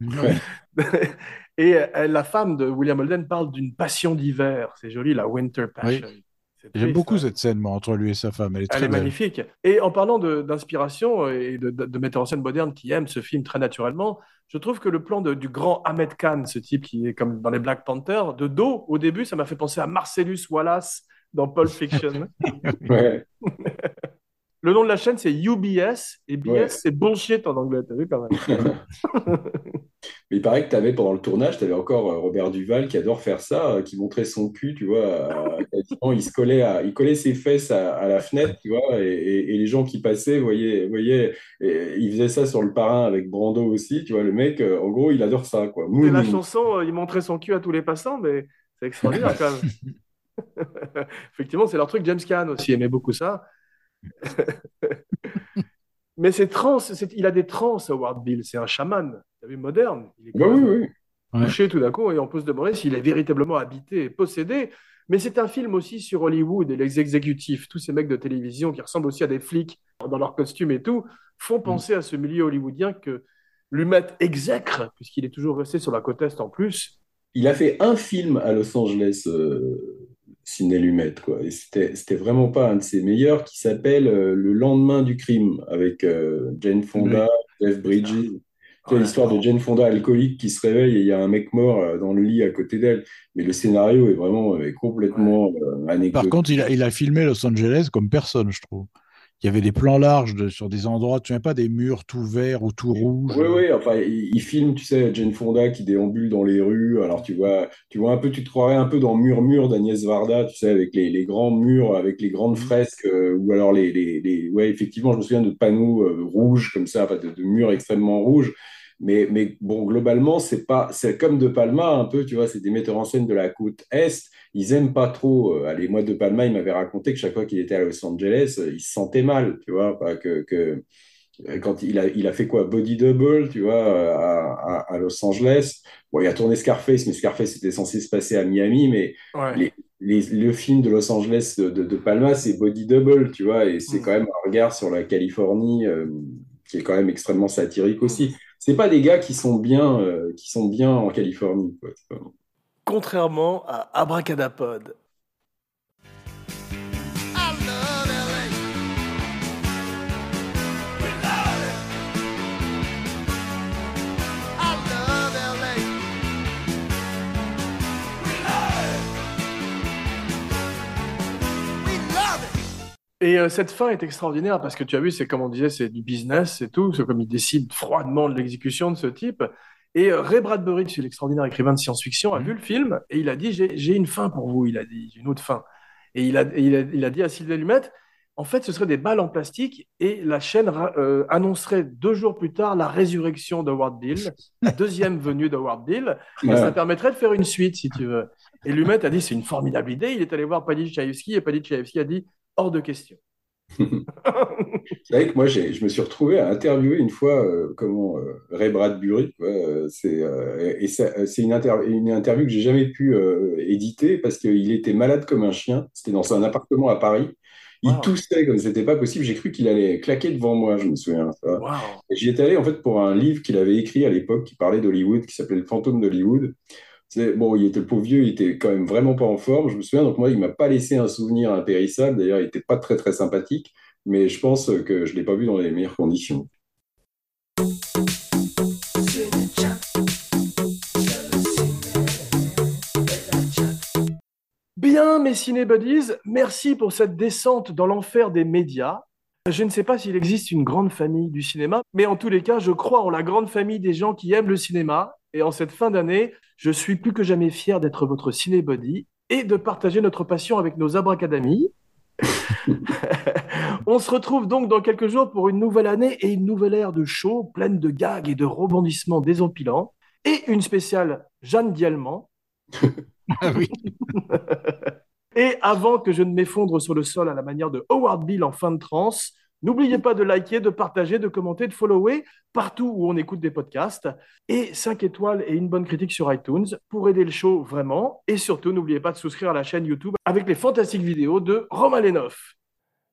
Ouais. Et euh, la femme de William Holden parle d'une passion d'hiver. C'est joli, la Winter Passion. C'est J'aime beaucoup hein. cette scène, moi, entre lui et sa femme. Elle est Elle très est magnifique. Et en parlant d'inspiration et de, de, de metteurs en scène modernes qui aiment ce film très naturellement, je trouve que le plan de- du grand Ahmed Khan, ce type qui est comme dans les Black Panthers, de dos, au début, ça m'a fait penser à Marcellus Wallace dans Pulp Fiction. Ouais. le nom de la chaîne, c'est UBS, et BS, Ouais. c'est bullshit en anglais, t'as vu quand même Mais il paraît que tu avais, pendant le tournage, tu avais encore euh, Robert Duval qui adore faire ça, euh, qui montrait son cul, tu vois. à- quasiment, il se collait, à- il collait ses fesses à, à la fenêtre, tu vois, et, et- et les gens qui passaient voyaient, voyaient et il faisait ça sur le parrain avec Brando aussi, tu vois. Le mec, euh, en gros, il adore ça, quoi. La chanson, euh, il montrait son cul à tous les passants, mais c'est extraordinaire quand même. Effectivement, c'est leur truc. James Caan aussi aimait beaucoup ça. mais c'est trans, il a des trans, Howard Bill. C'est un chaman, t'as vu, moderne. Il est quand oui, même oui. touché tout d'un coup et on peut se demander s'il est véritablement habité et possédé. Mais c'est un film aussi sur Hollywood et les exécutifs, tous ces mecs de télévision qui ressemblent aussi à des flics dans leurs costumes et tout, font Mm. penser à ce milieu hollywoodien que Lumet exècre, puisqu'il est toujours resté sur la côte Est en plus. Il a fait un film à Los Angeles, euh, Ciné Lumet, quoi. Et c'était, c'était vraiment pas un de ses meilleurs, qui s'appelle euh, Le lendemain du crime, avec euh, Jane Fonda, Jeff Bridges. Ouais. l'histoire de Jane Fonda alcoolique qui se réveille et il y a un mec mort euh, dans le lit à côté d'elle. Mais le scénario est vraiment euh, complètement euh, Par anecdotique. contre, il a, il a filmé Los Angeles comme personne, je trouve. Il y avait des plans larges de- sur des endroits, tu sais pas, des murs tout verts ou tout rouges. Oui, oui, enfin, il, il filme, tu sais, Jane Fonda qui déambule dans les rues. Alors, tu vois, tu vois un peu, tu te croirais un peu dans Murmure d'Agnès Varda, tu sais, avec les, les grands murs, avec les grandes fresques, euh, ou alors les, les, les- ouais, effectivement, je me souviens de panneaux euh, rouges comme ça, enfin, de, de murs extrêmement rouges. Mais, mais bon, globalement, c'est pas, c'est comme De Palma un peu, tu vois, c'est des metteurs en scène de la côte Est. Ils aiment pas trop. euh, allez, moi, De Palma, il m'avait raconté que chaque fois qu'il était à Los Angeles, euh, il se sentait mal, tu vois, que, que quand il a, il a fait quoi? Body Double, tu vois, euh, à, à- à Los Angeles. Bon, il a tourné Scarface, mais Scarface était censé se passer à Miami, mais Ouais. les, les- le film de Los Angeles de, de, de Palma, c'est Body Double, tu vois, et c'est Mm. quand même un regard sur la Californie euh, qui est quand même extrêmement satirique aussi. C'est pas des gars qui sont bien, euh, qui sont bien en Californie, Contrairement à Abracadapod. Et euh, cette fin est extraordinaire parce que tu as vu, c'est comme on disait, c'est du business, c'est tout. C'est comme il décide froidement de l'exécution de ce type. Et euh, Ray Bradbury, c'est l'extraordinaire écrivain de science-fiction, a vu le film et il a dit j'ai une fin pour vous. Il a dit une autre fin. Et il a, et il a, il a dit à Sylvain Lumet en fait, ce serait des balles en plastique et la chaîne euh, annoncerait deux jours plus tard la résurrection d'Howard Deal, la deuxième venue d'Howard Deal. Et Ouais. ça permettrait de faire une suite, si tu veux. Et Lumet a dit c'est une formidable idée. Il est allé voir Paddy Chayefsky et Paddy Chayefsky a dit hors de question. C'est vrai que moi, j'ai, je me suis retrouvé à interviewer une fois euh, comment euh, Ray Bradbury. euh, c'est et ça- c'est une, inter- une interview que j'ai jamais pu éditer parce qu'il était malade comme un chien. C'était dans un appartement à Paris. Il Wow. toussait comme c'était pas possible. J'ai cru qu'il allait claquer devant moi. Je me souviens. J'y étais allé en fait pour un livre qu'il avait écrit à l'époque qui parlait d'Hollywood, qui s'appelait Le fantôme d'Hollywood. Bon, il était le pauvre vieux, il était quand même vraiment pas en forme. Je me souviens, donc moi, il m'a pas laissé un souvenir impérissable. D'ailleurs, il était pas très très sympathique, mais je pense que je l'ai pas vu dans les meilleures conditions. Bien, mes cinébuddies, merci pour cette descente dans l'enfer des médias. Je ne sais pas s'il existe une grande famille du cinéma, mais en tous les cas, je crois en la grande famille des gens qui aiment le cinéma. Et en cette fin d'année, je suis plus que jamais fier d'être votre cinébuddy et de partager notre passion avec nos abracadamis. On se retrouve donc dans quelques jours pour une nouvelle année et une nouvelle ère de show pleine de gags et de rebondissements désempilants et une spéciale Jeanne Dielman. Ah oui. Et avant que je ne m'effondre sur le sol à la manière de Howard Bill en fin de transe, n'oubliez pas de liker, de partager, de commenter, de follower partout où on écoute des podcasts. Et 5 étoiles et une bonne critique sur iTunes pour aider le show vraiment. Et surtout, n'oubliez pas de souscrire à la chaîne YouTube avec les fantastiques vidéos de Romain Lenoff.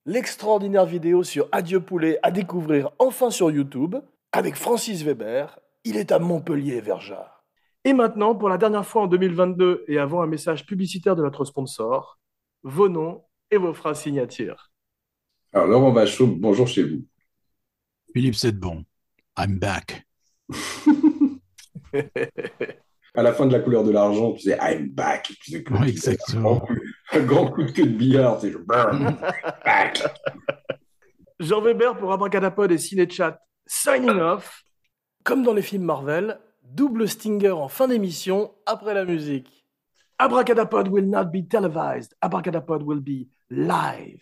L'extraordinaire vidéo sur Adieu Poulet à découvrir enfin sur YouTube avec Francis Weber. Il est à Montpellier, Verjard. Et maintenant, pour la dernière fois en 2022 et avant un message publicitaire de notre sponsor, vos noms et vos phrases signatures. Alors, Laurent Vachaud, bonjour chez vous. Philippe Sedbon, I'm back. À la fin de la couleur de l'argent, tu sais, I'm back. Tu sais, que- Oui, exactement. un grand coup de queue de billard, burn, back. Jean Weber pour Abracadapod et Cinéchat, signing off. Comme dans les films Marvel, double stinger en fin d'émission après la musique. Abracadapod will not be televised. Abracadapod will be live.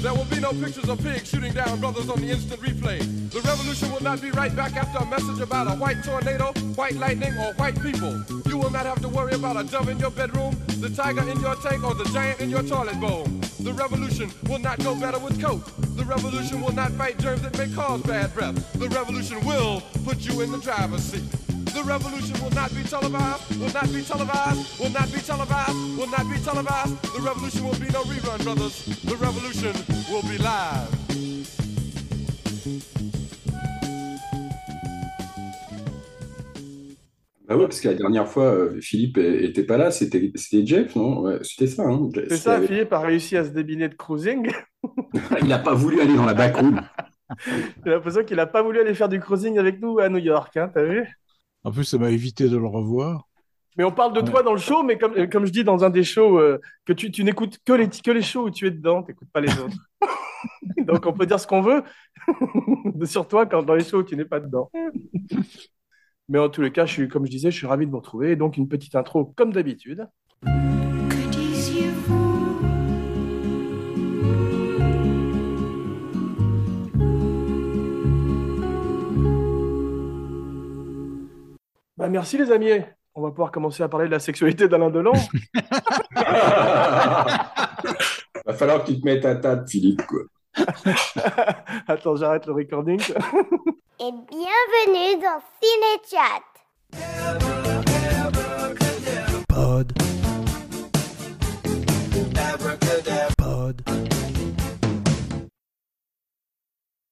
There will be no pictures of pigs shooting down brothers on the instant replay. The revolution will not be right back after a message about a white tornado, white lightning, or white people. You will not have to worry about a dove in your bedroom, the tiger in your tank, or the giant in your toilet bowl. The revolution will not go better with coke. The revolution will not fight germs that may cause bad breath. The revolution will put you in the driver's seat. The revolution will not be televised, will not be televised, will not be televised, will not be televised. The revolution will be no rerun, brothers. The revolution will be live. Bah ouais, parce que la dernière fois, euh, Philippe était pas là, c'était c'était Jeff, non? Ouais, c'était ça, hein. C'est ça, Philippe a réussi à se débiner de cruising. Il n'a pas voulu aller dans la backroom. J'ai l'impression qu'il n'a pas voulu aller faire du cruising avec nous à New York, hein, t'as vu? En plus, ça m'a évité de le revoir. Mais on parle de toi dans le show, mais comme, comme je dis dans un des shows, euh, que tu, tu n'écoutes que les, que les shows où tu es dedans, tu n'écoutes pas les autres. Donc on peut dire ce qu'on veut sur toi quand, dans les shows où tu n'es pas dedans. Mais en tous les cas, je suis, comme je disais, je suis ravi de vous retrouver. Et donc une petite intro comme d'habitude. Bah, merci les amis. On va pouvoir commencer à parler de la sexualité d'Alain Delon. va falloir que tu te mettes à table, Philippe. Quoi. Attends, j'arrête le recording. Et bienvenue dans Cinechat. Pod. Pod.